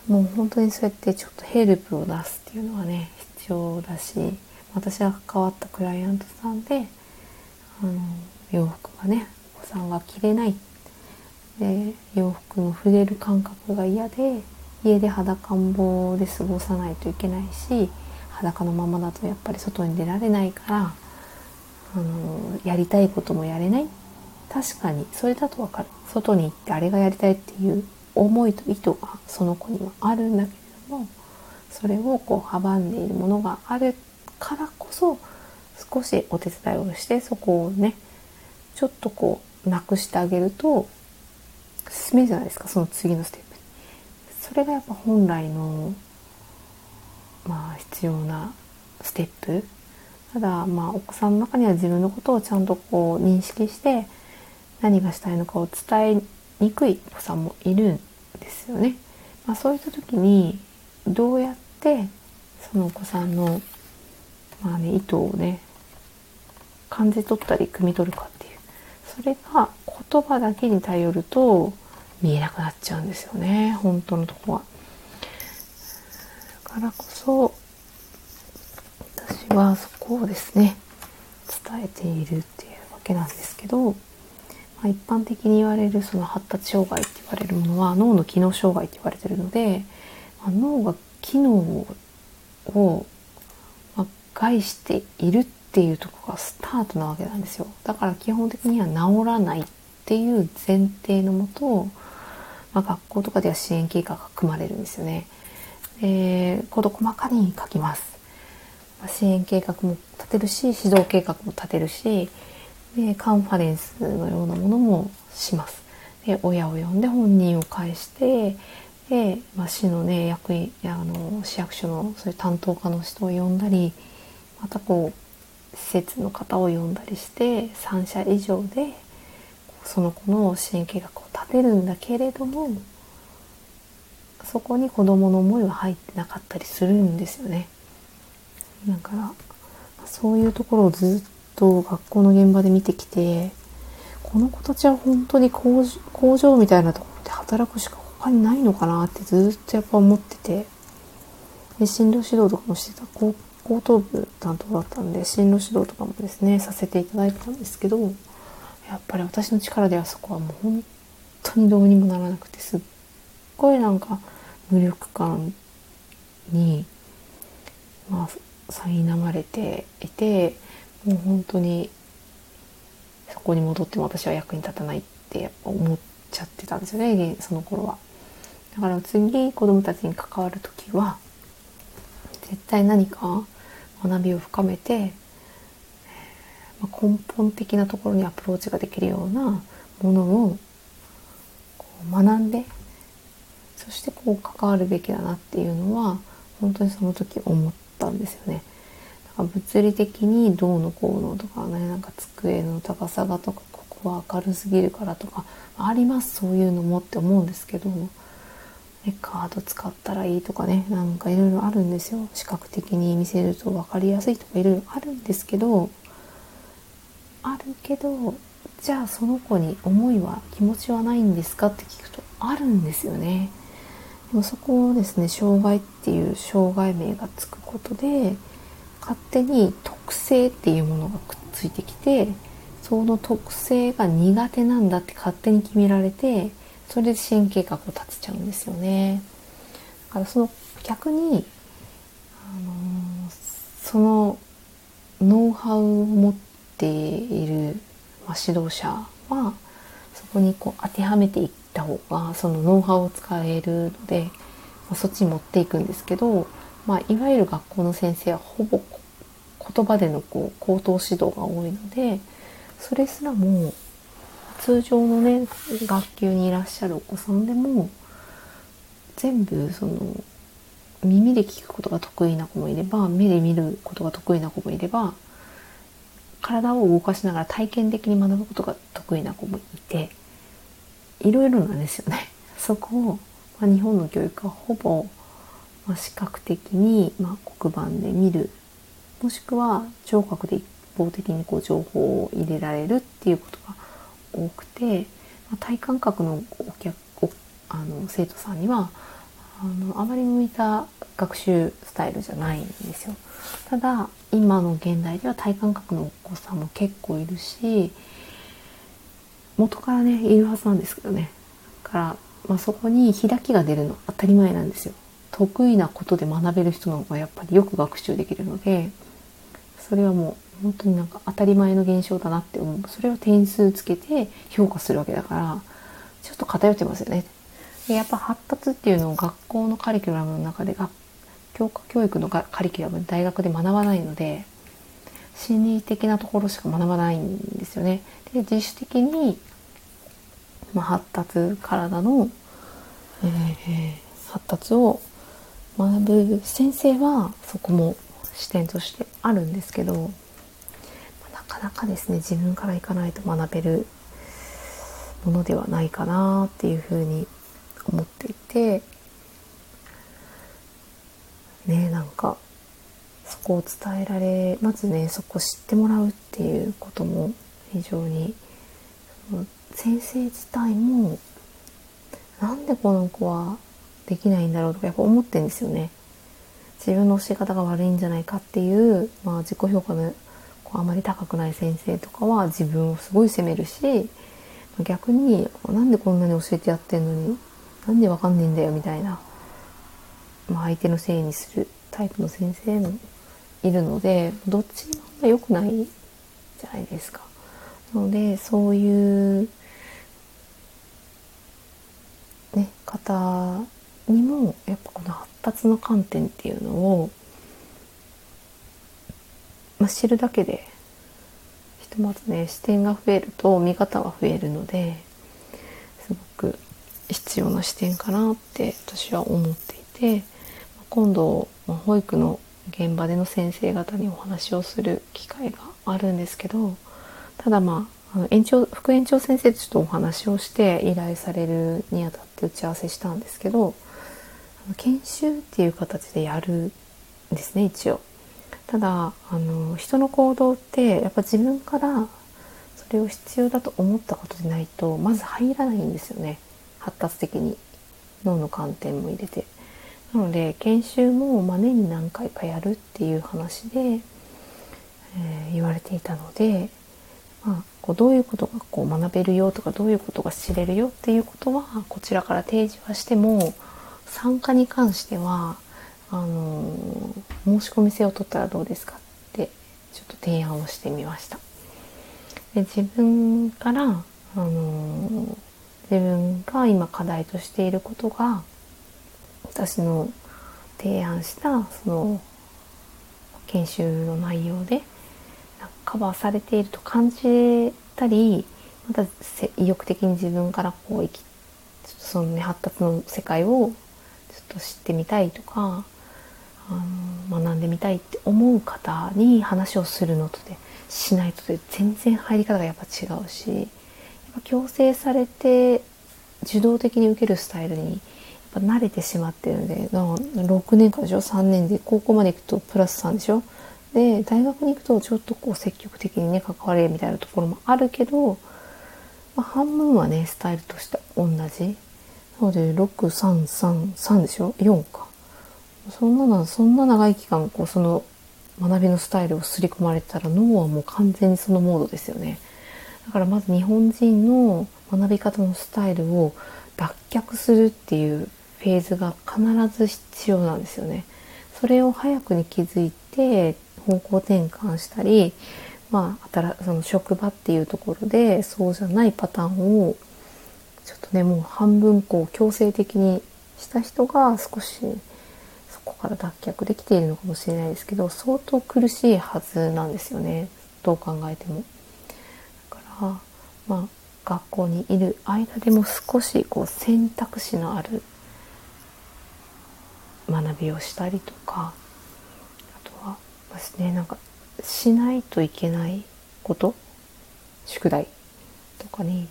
もう本当にそうやってちょっとヘルプを出すっていうのはね必要だし私が関わったクライアントさんであの洋服がねさんが着れない。で洋服の触れる感覚が嫌で家で裸ん坊で過ごさないといけないし裸のままだとやっぱり外に出られないからあのやりたいこともやれない。確かにそれだと分かる。外に行ってあれがやりたいっていう思いと意図がその子にはあるんだけれどもそれをこう阻んでいるものがあるからこそ少しお手伝いをしてそこをねちょっとこうなくしてあげると進めるじゃないですかその次のステップに。それがやっぱ本来のまあ必要なステップただまあお子さんの中には自分のことをちゃんとこう認識して何がしたいのかを伝えにくいお子さんもいるんですよね。まあ、そういった時にどうやってそのお子さんの、まあね、意図をね感じ取ったり汲み取るかそれが言葉だけに頼ると見えなくなっちゃうんですよね本当のとこは。だからこそ私はそこをですね伝えているっていうわけなんですけどまあ、一般的に言われるその発達障害って言われるものは脳の機能障害って言われてるので、まあ、脳が機能を、まあ、害しているってていうとこがスタートなわけなんですよだから基本的には治らないっていう前提のもと、まあ、学校とかでは支援計画が組まれるんですよね。で事細かに書きます。支援計画も立てるし指導計画も立てるしでカンファレンスのようなものもします。で親を呼んで本人を介してで、まあ、市のね役員あの市役所のそういう担当課の人を呼んだりまたこう施設の方を呼んだりして3社以上でその子の支援計画を立てるんだけれどもそこに子どもの思いは入ってなかったりするんですよね。だからそういうところをずっと学校の現場で見てきてこの子たちは本当に工場みたいなところで働くしか他にないのかなってずっとやっぱ思っててで進路指導とかもしてた高高等部担当だったんで進路指導とかもですねさせていただいたんですけどやっぱり私の力ではそこはもう本当にどうにもならなくてすっごいなんか無力感にまあ苛まれていてもう本当にそこに戻っても私は役に立たないってやっぱ思っちゃってたんですよねその頃は。だから次子供たちに関わる時は絶対何か学びを深めて根本的なところにアプローチができるようなものをこう学んでそしてこう関わるべきだなっていうのは本当にその時思ったんですよね。だから物理的にどうのこうのとかねなんか机の高さがとかここは明るすぎるからとかありますそういうのもって思うんですけど、ね、カード使ったらいいとかねなんかいろいろあるんですよ視覚的に見せると分かりやすいとかいろいろあるんですけどあるけどじゃあその子に思いは気持ちはないんですかって聞くとあるんですよね。でもそこをですね障害っていう障害名がつくことで勝手に特性っていうものがくっついてきてその特性が苦手なんだって勝手に決められてそれで支援計画を立てちゃうんですよね。だからその逆に、あのー、そのノウハウを持っている、まあ、指導者はそこにこう当てはめていった方がそのノウハウを使えるので、まあ、そっちに持っていくんですけど、まあ、いわゆる学校の先生はほぼ言葉でのこう口頭指導が多いのでそれすらも通常のね学級にいらっしゃるお子さんでも全部その耳で聞くことが得意な子もいれば目で見ることが得意な子もいれば体を動かしながら体験的に学ぶことが得意な子もいていろいろなんですよね。そこを、まあ、日本の教育はほぼ、まあ、視覚的に、まあ、黒板で見るもしくは聴覚で一方的にこう情報を入れられるっていうことが多くて、ま、体感覚のお客おあの生徒さんにはあのあまり向いた学習スタイルじゃないんですよ。ただ今の現代では体感覚のお子さんも結構いるし元からねいるはずなんですけどねだから、まあ、そこに開きが出るの当たり前なんですよ。得意なことで学べる人の方がやっぱりよく学習できるのでそれはもう本当になんか当たり前の現象だなって思うそれを点数つけて評価するわけだからちょっと偏ってますよね。でやっぱ発達っていうのを学校のカリキュラムの中で教科教育のカリキュラム大学で学ばないので心理的なところしか学ばないんですよね。で自主的に、まあ、発達体の、えー、発達を学ぶ先生はそこも視点としてあるんですけどかなかですね自分から行かないと学べるものではないかなっていうふうに思っていてねなんかそこを伝えられまずねそこを知ってもらうっていうことも非常に先生自体もなんでこの子はできないんだろうとかやっぱ思ってんですよね。自分の教え方が悪いんじゃないかっていう、まあ、自己評価のあまり高くない先生とかは自分をすごい責めるし逆になんでこんなに教えてやってんのになんでわかんねえんだよみたいな、まあ、相手のせいにするタイプの先生もいるのでどっちも良くないじゃないですか。なのでそういうね、方にもやっぱこの発達の観点っていうのをまあ、知るだけでひとまずね視点が増えると見方が増えるのですごく必要な視点かなって私は思っていて今度ま保育の現場での先生方にお話をする機会があるんですけどただまああの園長副園長先生とちょっとお話をして依頼されるにあたって打ち合わせしたんですけど研修っていう形でやるんですね一応。ただあの人の行動ってやっぱ自分からそれを必要だと思ったことでないとまず入らないんですよね発達的に脳の観点も入れて。なので研修も、ま年に何回かやるっていう話で、えー、言われていたので、まあ、こうどういうことがこう学べるよとかどういうことが知れるよっていうことはこちらから提示はしても参加に関してはあの申し込み制を取ったらどうですかってちょっと提案をしてみました。で自分からあの自分が今課題としていることが私の提案したその研修の内容でカバーされていると感じたりまた意欲的に自分からこう生きその、ね、発達の世界をちょっと知ってみたいとかあの学んでみたいって思う方に話をするのとでしないとで全然入り方がやっぱ違うしやっぱ強制されて受動的に受けるスタイルにやっぱ慣れてしまってるんで6年間でしょ？3年で高校まで行くとプラス3でしょ？で大学に行くとちょっとこう積極的にね関われみたいなところもあるけど、まあ、半分はねスタイルとして同じ。なので6333でしょ？4か。そんなのそんな長い期間こうその学びのスタイルを刷り込まれたら脳はもう完全にそのモードですよね。だからまず日本人の学び方のスタイルを脱却するっていうフェーズが必ず必要なんですよね。それを早くに気づいて方向転換したりまあ、新その職場っていうところでそうじゃないパターンをちょっとねもう半分こう強制的にした人が少しこから脱却できているのかもしれないですけど相当苦しいはずなんですよねどう考えても。だからまあ学校にいる間でも少しこう選択肢のある学びをしたりとかあとはですねなんかしないといけないこと宿題とかに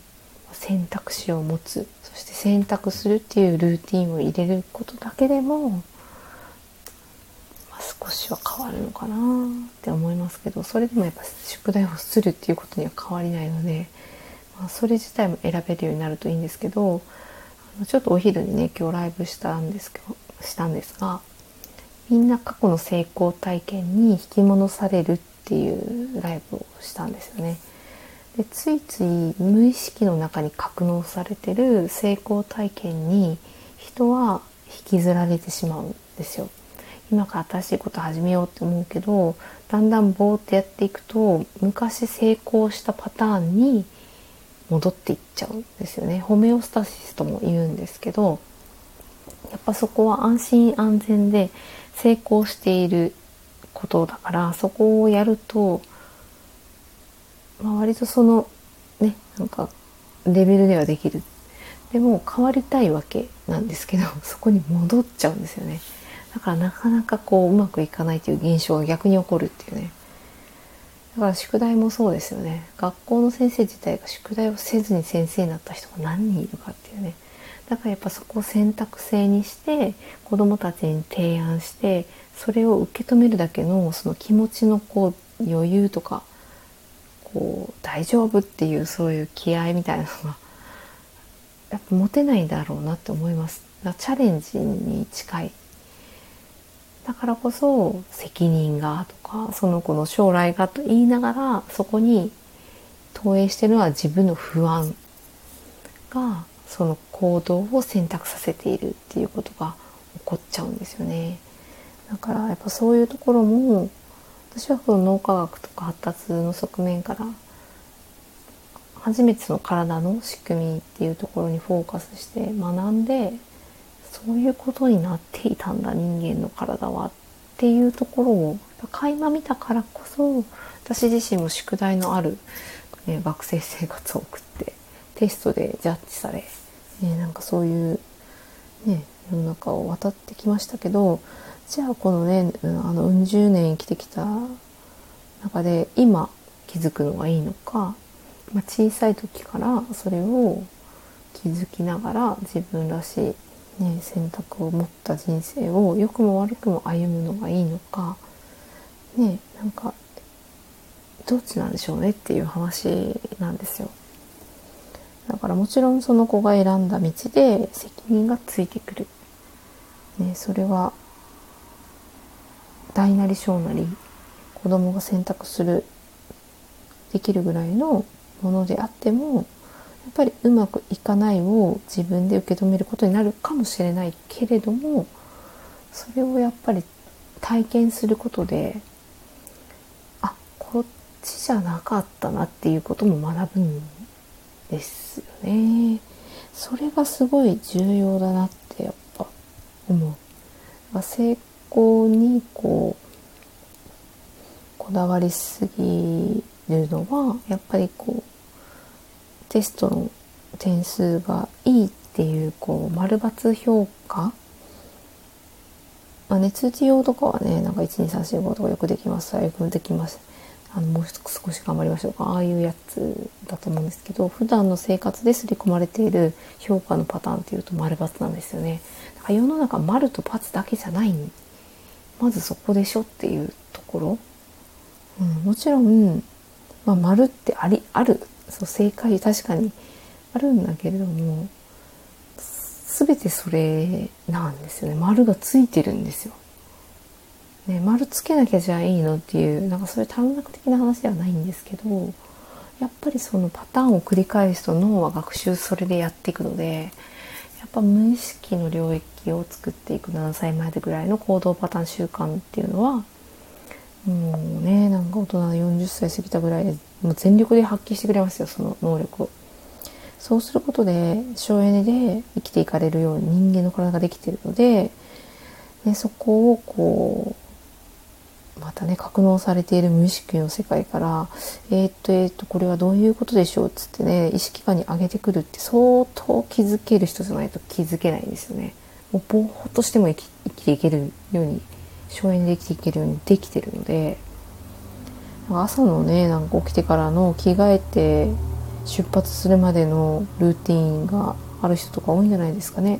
選択肢を持つそして選択するっていうルーティンを入れることだけでも少しは変わるのかなって思いますけどそれでもやっぱ宿題をするっていうことには変わりないので、まあ、それ自体も選べるようになるといいんですけどちょっとお昼にね今日ライブしたんですけどしたんですがみんな過去の成功体験に引き戻されるっていうライブをしたんですよね。でついつい無意識の中に格納されてる成功体験に人は引きずられてしまうんですよ。今から新しいこと始めようって思うけどだんだんぼーってやっていくと昔成功したパターンに戻っていっちゃうんですよねホメオスタシスとも言うんですけどやっぱそこは安心安全で成功していることだからそこをやると、まあ、割とそのねなんかレベルではできるでも変わりたいわけなんですけどそこに戻っちゃうんですよね。だからなかなかこううまくいかないという現象が逆に起こるっていうね。だから宿題もそうですよね。学校の先生自体が宿題をせずに先生になった人が何人いるかっていうね。だからやっぱそこを選択制にして子どもたちに提案してそれを受け止めるだけのその気持ちのこう余裕とかこう大丈夫っていうそういう気合みたいなのがやっぱ持てないだろうなって思います。チャレンジに近い。だからこそ責任がとかその子の将来がと言いながらそこに投影してるのは自分の不安がその行動を選択させているっていうことが起こっちゃうんですよね。だからやっぱそういうところも私はこの脳科学とか発達の側面から初めてその体の仕組みっていうところにフォーカスして学んでそういうことになっていたんだ人間の体はっていうところを垣間見たからこそ私自身も宿題のある、ね、学生生活を送ってテストでジャッジされ、ね、なんかそういう、ね、世の中を渡ってきましたけどじゃあこのねあのうん十年生きてきた中で今気づくのがいいのか、まあ、小さい時からそれを気づきながら自分らしい、ね、選択を持った人生を良くも悪くも歩むのがいいのかねなんかどっちなんでしょうねっていう話なんですよ。だからもちろんその子が選んだ道で責任がついてくる。ね、それは大なり小なり子供が選択するできるぐらいのものであってもやっぱりうまくいかないを自分で受け止めることになるかもしれないけれどもそれをやっぱり体験することであこっちじゃなかったなっていうことも学ぶんですよね。それがすごい重要だなってやっぱ思う。成功にこうこだわりすぎるのはやっぱりこうテストの点数がいいっていうこう丸抜評価？まあね通知用とかはねなんか12345とかよくできます。よくできます。あのもう少し頑張りましょうか。ああいうやつだと思うんですけど普段の生活で刷り込まれている評価のパターンっていうと丸×なんですよね。だから世の中丸と×だけじゃない。まずそこでしょっていうところ、うん、もちろん、まあ、丸ってありあるそう正解確かにあるんだけれども全てそれなんですよね。丸がついてるんですよ。ね、丸つけなきゃじゃあいいのっていうなんかそういう短絡的な話ではないんですけどやっぱりそのパターンを繰り返すと脳は学習それでやっていくのでやっぱ無意識の領域を作っていく7歳前でぐらいの行動パターン習慣っていうのはもうねなんか大人40歳過ぎたぐらいでもう全力で発揮してくれますよその能力を。そうすることで省エネで生きていかれるように人間の体ができているので、ね、そこをこうまたね格納されている無意識の世界からえー、っとえー、っとこれはどういうことでしょうっつってね意識下に上げてくるって相当気づける人じゃないと気づけないんですよね。もうぼーっとしても生き生きていけるように省エネで生きていけるようにできてるので朝のねなんか起きてからの着替えて出発するまでのルーティンがある人とか多いんじゃないですかね。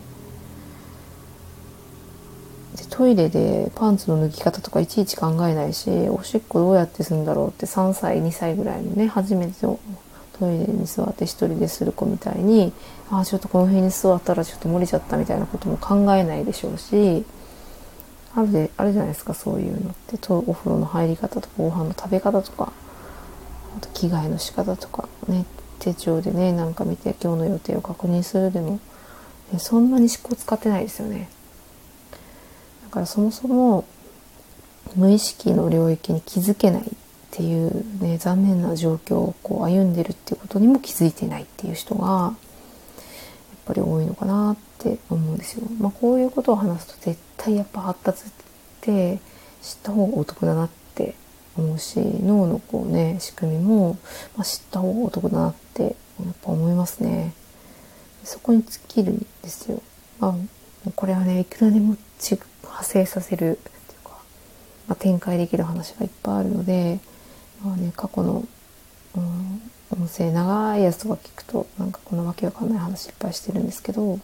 でトイレでパンツの脱ぎ方とかいちいち考えないしおしっこどうやってするんだろうって3歳2歳ぐらいのね初めてトイレに座って一人でする子みたいにああちょっとこの辺に座ったらちょっと漏れちゃったみたいなことも考えないでしょうしあるであるじゃないですかそういうのってとお風呂の入り方とかご飯の食べ方とかあと着替えの仕方とかね手帳でねなんか見て今日の予定を確認するでも、ね、そんなに思考使ってないですよねだ。からそもそも無意識の領域に気づけないっていうね残念な状況をこう歩んでるっていうことにも気づいてないっていう人がやっぱり多いのかなって思うんですよ。まあ、こういうことを話すと絶対やっぱ発達って知った方がお得だなって思うし脳のこうね仕組みも、まあ、知った方がお得だなってやっぱ思いますね。そこに尽きるんですよ。まあ、これはねいくらでも違派生させるっていうか、まあ、展開できる話がいっぱいあるので、まあね、過去の、うん、音声長いやつとか聞くとなんかこのわけわかんない話いっぱいしてるんですけど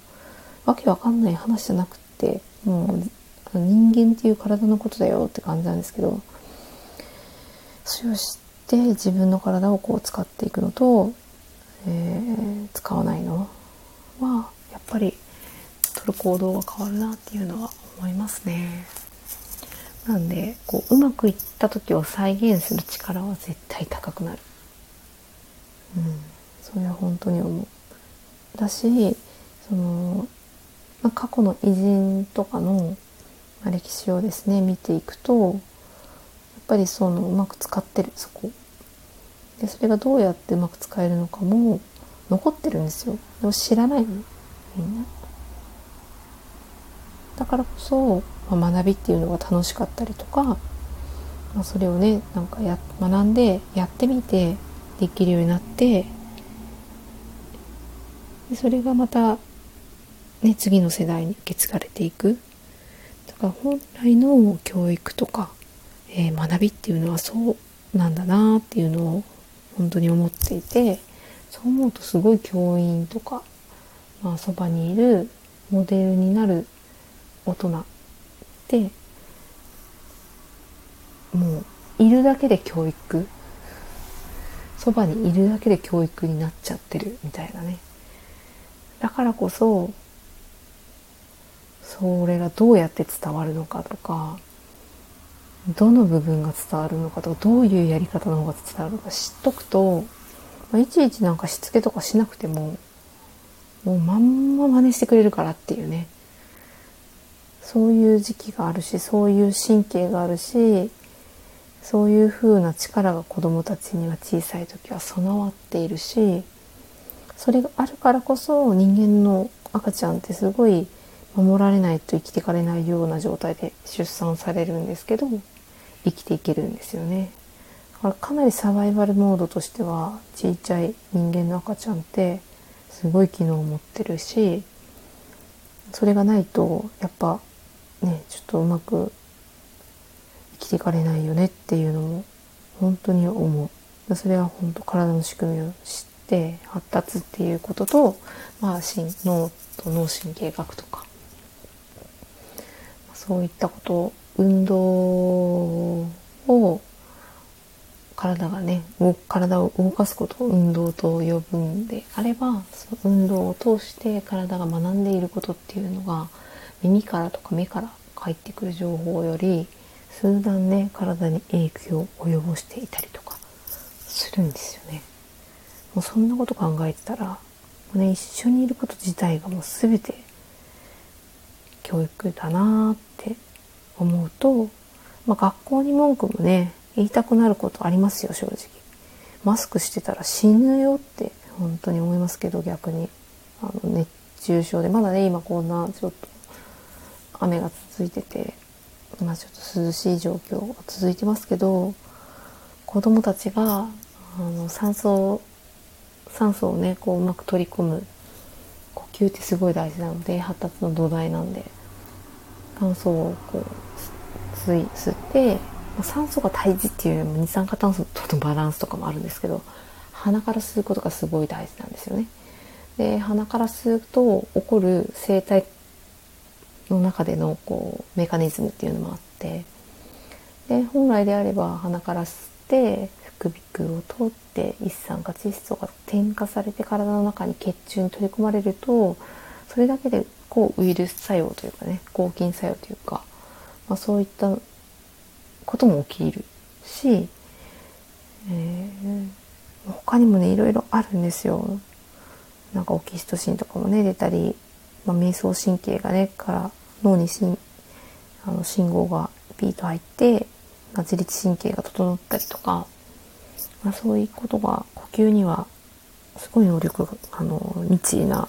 わけわかんない話じゃなくってもう人間っていう体のことだよって感じなんですけどそれを知って自分の体をこう使っていくのと、えー、使わないのはやっぱり取る行動が変わるなっていうのは思いますね。なんでこううまくいった時を再現する力は絶対高くなる。うん、それは本当に思う。だしその、まあ、過去の偉人とかの、歴史をですね見ていくとやっぱりそのうまく使ってるそこ。でそれがどうやってうまく使えるのかも残ってるんですよ。でも知らない。のみんな。だからこそ、まあ、学びっていうのが楽しかったりとか、まあ、それをねなんかや学んでやってみてできるようになってでそれがまた、ね、次の世代に受け継がれていく。だから本来の教育とか、えー、学びっていうのはそうなんだなっていうのを本当に思っていてそう思うとすごい教員とか、まあ、そばにいるモデルになる大人ってもういるだけで教育そばにいるだけで教育になっちゃってるみたいなね。だからこそそれがどうやって伝わるのかとかどの部分が伝わるのかとかどういうやり方の方が伝わるのか知っとくと、まあ、いちいちなんかしつけとかしなくてももうまんま真似してくれるからっていうね。そういう時期があるしそういう神経があるしそういう風な力が子どもたちには小さい時は備わっているしそれがあるからこそ人間の赤ちゃんってすごい守られないと生きていかれないような状態で出産されるんですけど生きていけるんですよね。だからかなりサバイバルモードとしてはちっちゃい人間の赤ちゃんってすごい機能を持ってるしそれがないとやっぱねちょっとうまく生きていかれないよねっていうのも本当に思うそれは本当体の仕組みを知って発達っていうことと、まあ、脳と脳神経学とかそういったこと運動を体がね体を動かすことを運動と呼ぶんであればその運動を通して体が学んでいることっていうのが耳からとか目から返ってくる情報より数段ね体に影響を及ぼしていたりとかするんですよね。もうそんなこと考えてたらもう、ね、一緒にいること自体がもう全て教育だなって思うと、まあ、学校に文句もね言いたくなることありますよ正直。マスクしてたら死ぬよって本当に思いますけど逆に。あの熱中症で。まだね今こんなちょっと雨が続いててまあちょっと涼しい状況が続いてますけど子どもたちがあの酸素酸素をねこううまく取り込む。呼吸ってすごい大事なので発達の土台なんで。酸素をこう吸い吸って酸素が大事っていうよりも二酸化炭素とのバランスとかもあるんですけど鼻から吸うことがすごい大事なんですよね。で鼻から吸うと起こる生態の中でのこうメカニズムっていうのもあってで本来であれば鼻から吸って副鼻腔を通って一酸化窒素が添加されて体の中に血中に取り込まれるとそれだけで抗ウイルス作用というかね抗菌作用というか、まあ、そういったことも起きるし、えー、他にもねいろいろあるんですよ。なんかオキシトシンとかもね出たり、まあ、瞑想神経がねから脳にしんあの信号がピーと入って、まあ、自律神経が整ったりとか、まあ、そういうことが呼吸にはすごい能力あの未知な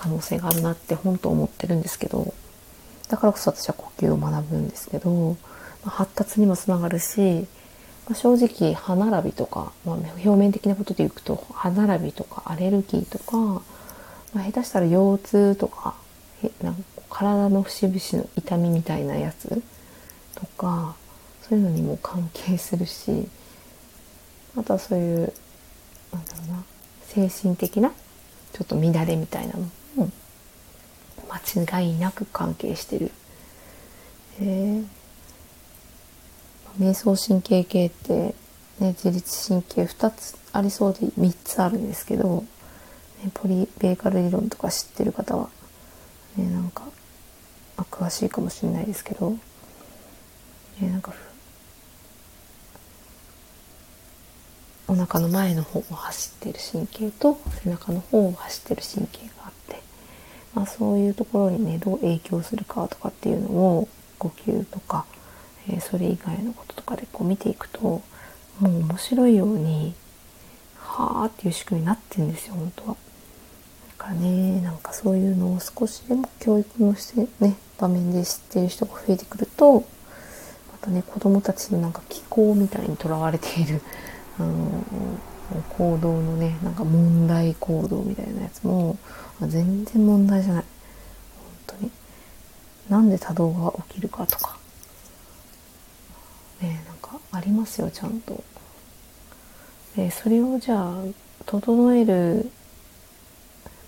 可能性があるなって本当思ってるんですけどだからこそ私は呼吸を学ぶんですけど、ま、発達にもつながるし、ま、正直歯並びとか、まあ、表面的なことでいくと歯並びとかアレルギーとか、まあ、下手したら腰痛とかなんか体の節々の痛みみたいなやつとかそういうのにも関係するしあとはそういうなんだろうな精神的なちょっと乱れみたいなの間違いなく関係してる。えー、瞑想神経系って、ね、自律神経2つありそうで3つあるんですけど、ね、ポリベーカル理論とか知ってる方は、ね、なんかまあ、詳しいかもしれないですけど、えー、なんかお腹の前の方を走ってる神経と背中の方を走ってる神経が、まあ、そういうところにねどう影響するかとかっていうのを呼吸とか、えー、それ以外のこととかでこう見ていくともう面白いようにはあっていう仕組みになってるんですよ本当は。だからねなんかそういうのを少しでも教育のしてね場面で知ってる人が増えてくるとまたね子供たちのなんか気候みたいにとらわれているあの 行動のねなんか問題行動みたいなやつも全然問題じゃない。本当に。なんで多動が起きるかとか。ねなんかありますよちゃんと。でそれをじゃあ整える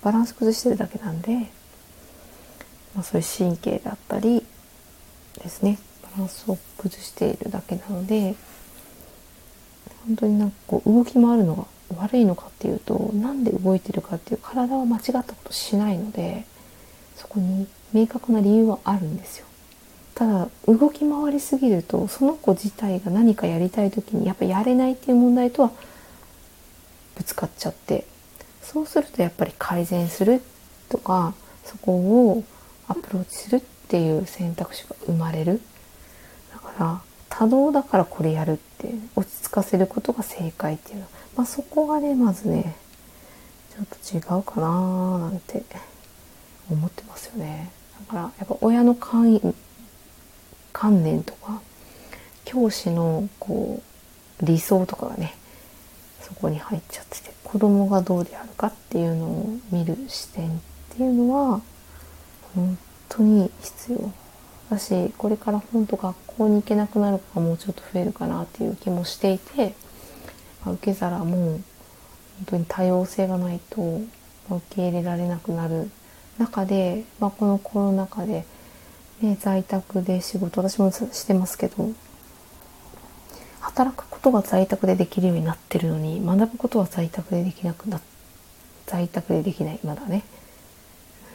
バランス崩してるだけなんで、まあ、そういう神経だったりですね。バランスを崩しているだけなので本当になんかこう動き回るのが悪いのかっていうとなんで動いてるかっていう体は間違ったことしないのでそこに明確な理由はあるんですよ。ただ動き回りすぎるとその子自体が何かやりたい時にやっぱやれないっていう問題とはぶつかっちゃってそうするとやっぱり改善するとかそこをアプローチするっていう選択肢が生まれる。だから多動だからこれやるって落ち着かせることが正解っていうの。まあそこがねまずねちょっと違うかなーなんて思ってますよね。だからやっぱ親の観観念とか教師のこう理想とかがねそこに入っちゃってて子供がどうであるかっていうのを見る視点っていうのは本当に必要。だしこれから本当学校に行けなくなる子がもうちょっと増えるかなっていう気もしていて、ま、受け皿も本当に多様性がないと受け入れられなくなる中で、まあ、このコロナ禍で、ね、在宅で仕事私もしてますけど働くことが在宅でできるようになってるのに学ぶことは在宅でできなくな在宅でできないまだね。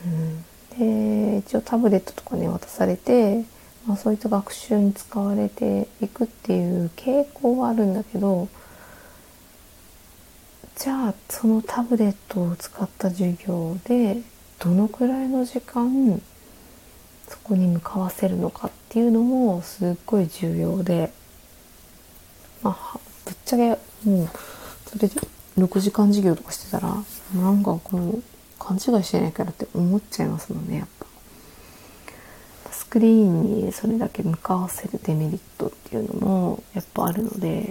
うん、で一応タブレットとかね渡されて、まあ、そういった学習に使われていくっていう傾向はあるんだけどじゃあそのタブレットを使った授業でどのくらいの時間そこに向かわせるのかっていうのもすっごい重要で。まあ、ぶっちゃけもうそれで6時間授業とかしてたらなんかこの勘違いしてないからって思っちゃいますもんねやっぱ。スクリーンにそれだけ向かわせるデメリットっていうのもやっぱあるのでやっ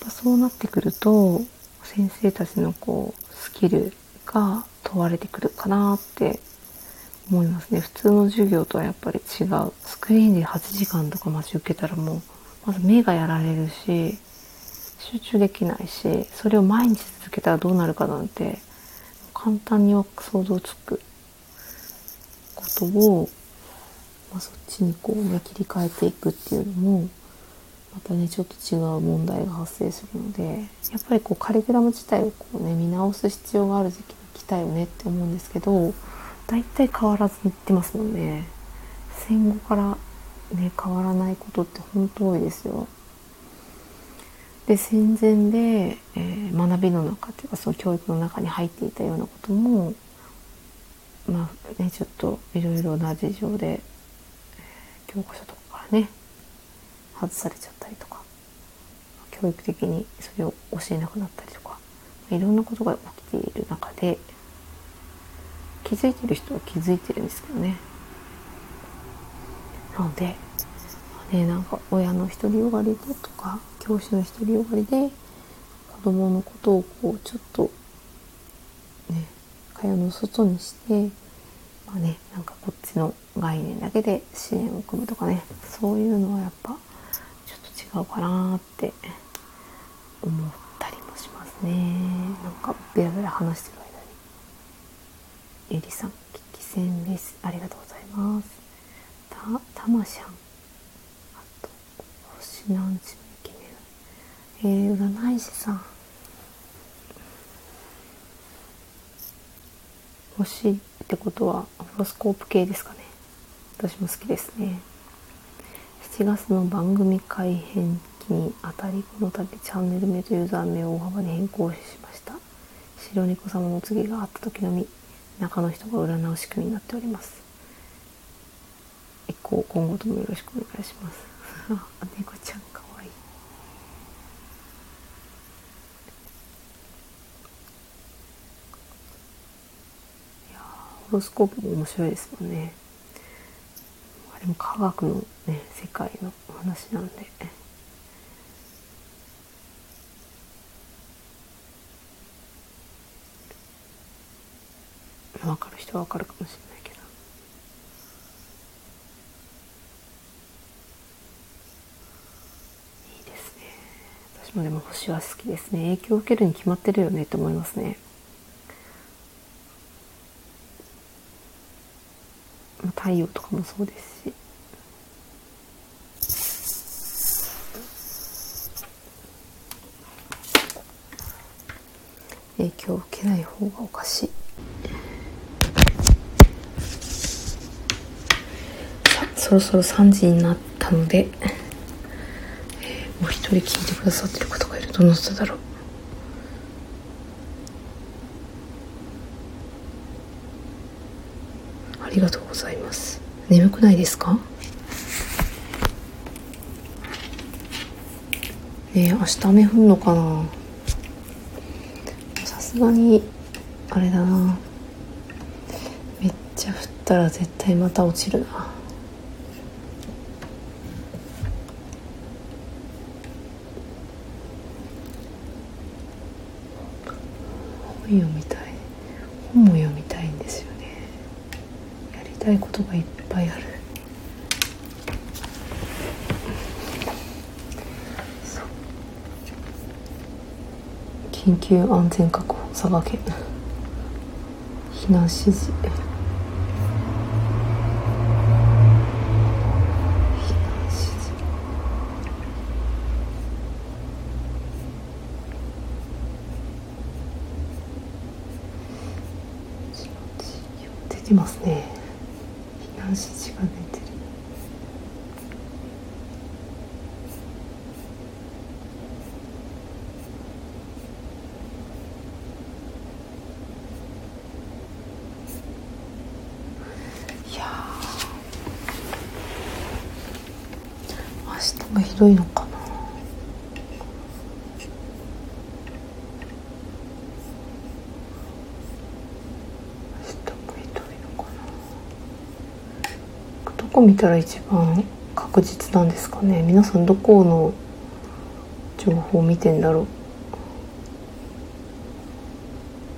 ぱそうなってくると先生たちのこうスキルが問われてくるかなって思いますね普通の授業とはやっぱり違うスクリーンで8時間とか待ち受けたらもうまず目がやられるし集中できないしそれを毎日続けたらどうなるかなんて簡単には想像つくことを、まあ、そっちにこうね切り替えていくっていうのもまたねちょっと違う問題が発生するのでやっぱりこうカリキュラム自体をこうね見直す必要がある時期に来たよねって思うんですけど大体変わらずにいってますもんね。戦後からね、変わらないことって本当多いですよ。で戦前で、えー、学びの中っていうかその教育の中に入っていたようなこともまあねちょっといろいろな事情で、教科書とかからね外されちゃったりとか教育的にそれを教えなくなったりとかいろんなことが起きている中で気づいてる人は気づいてるんですけどね。なので、ね、なんか親の独りよがりでとか教師の独りよがりで子供のことをこうちょっとね会話の外にしてまあねなんかこっちの概念だけで支援を組むとかねそういうのはやっぱちょっと違うかなって思ったりもしますねなんかベラベラ話してる間にゆりさん危機戦ですありがとうございますたたましゃんあと星なんえー、占い師さん。星ってことはホロスコープ系ですかね。私も好きですね。7月の番組改編期にあたりこの度チャンネル名とユーザー名を大幅に変更しました。白猫様の次があった時のみ中の人が占う仕組みになっております。今後ともよろしくお願いします。猫ちゃんかわいいホロスコープも面白いですもんね。あれも科学のね世界の話なんで。分かる人は分かるかもしれないけど。いいですね。私もでも星は好きですね。影響を受けるに決まってるよねって思いますね。太陽とかもそうですし。影響を受けない方がおかしい。さそろそろ3時になったので、えー、もう一人聞いてくださってる方がいるどの人だろうありがとうございます眠くないですか？ねえ明日雨降るのかな？さすがにあれだな。めっちゃ降ったら絶対また落ちるな本読みたい本も読みたいんですよねやりたいことがいっぱいある緊急安全確保佐賀県避難指示。避難指示。出てますね避難指示が出てるいやー明日がひどいのかな。明日もひどいのかな。どこ見たら一番確実なんですかね。皆さんどこの情報を見てんだろう。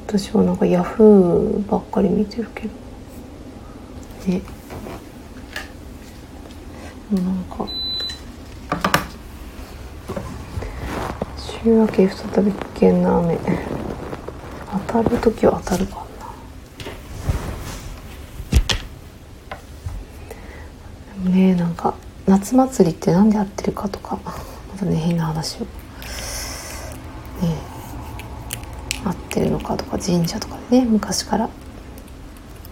私はなんかヤフーばっかり見てるけど。ねなんか週明け再び危険な雨。当たる時は当たるかな。でもねなんか夏祭りってなんでやってるかとかまたね変な話を。ね合ってるのかとか神社とかでね昔から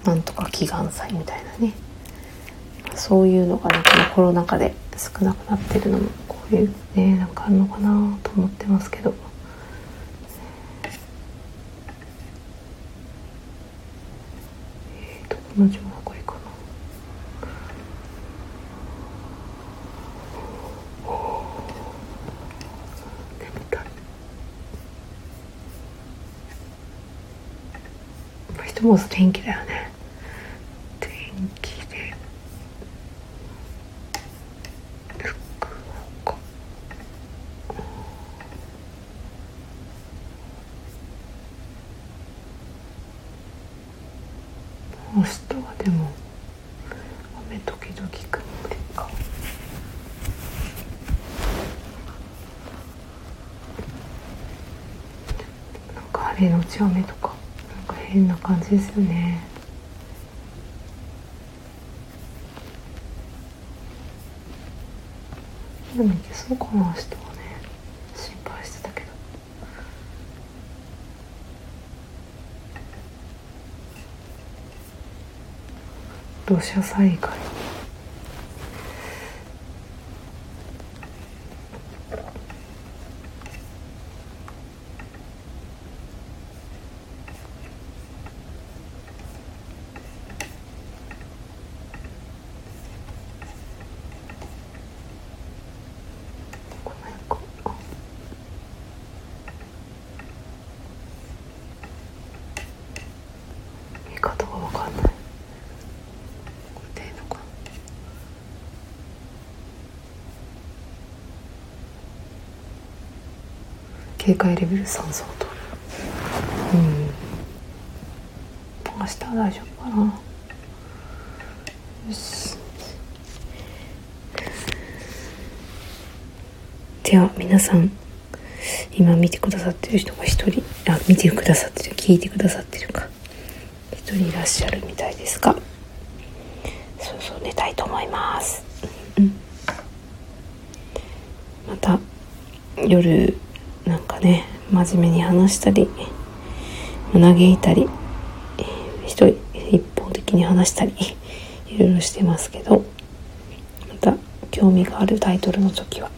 なんとか祈願祭みたいなね。そういうのがねこのコロナ禍で少なくなってるのもこういうね。なんかあるのかなと思ってますけど。えー、どこの情報がいいかな。眠たいひとまず天気だよね。天気で福岡明日はでも雨時々曇りかなんか晴れのち雨とかなんか変な感じですよね。でもいけそうかな明日はね。心配してたけど。土砂災害この辺か見方がわかんない警戒レベル3相当うん。明日は大丈夫かな。よし。では皆さん今見てくださってる人が一人あ見てくださってる聞いてくださってるか。一人いらっしゃるみたいですがそろそろ寝たいと思います、うん、また夜真面目に話したり嘆いたり一人一方的に話したりいろいろしてますけどまた興味があるタイトルの時は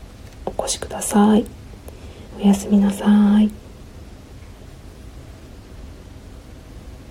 お越しください。おやすみなさい。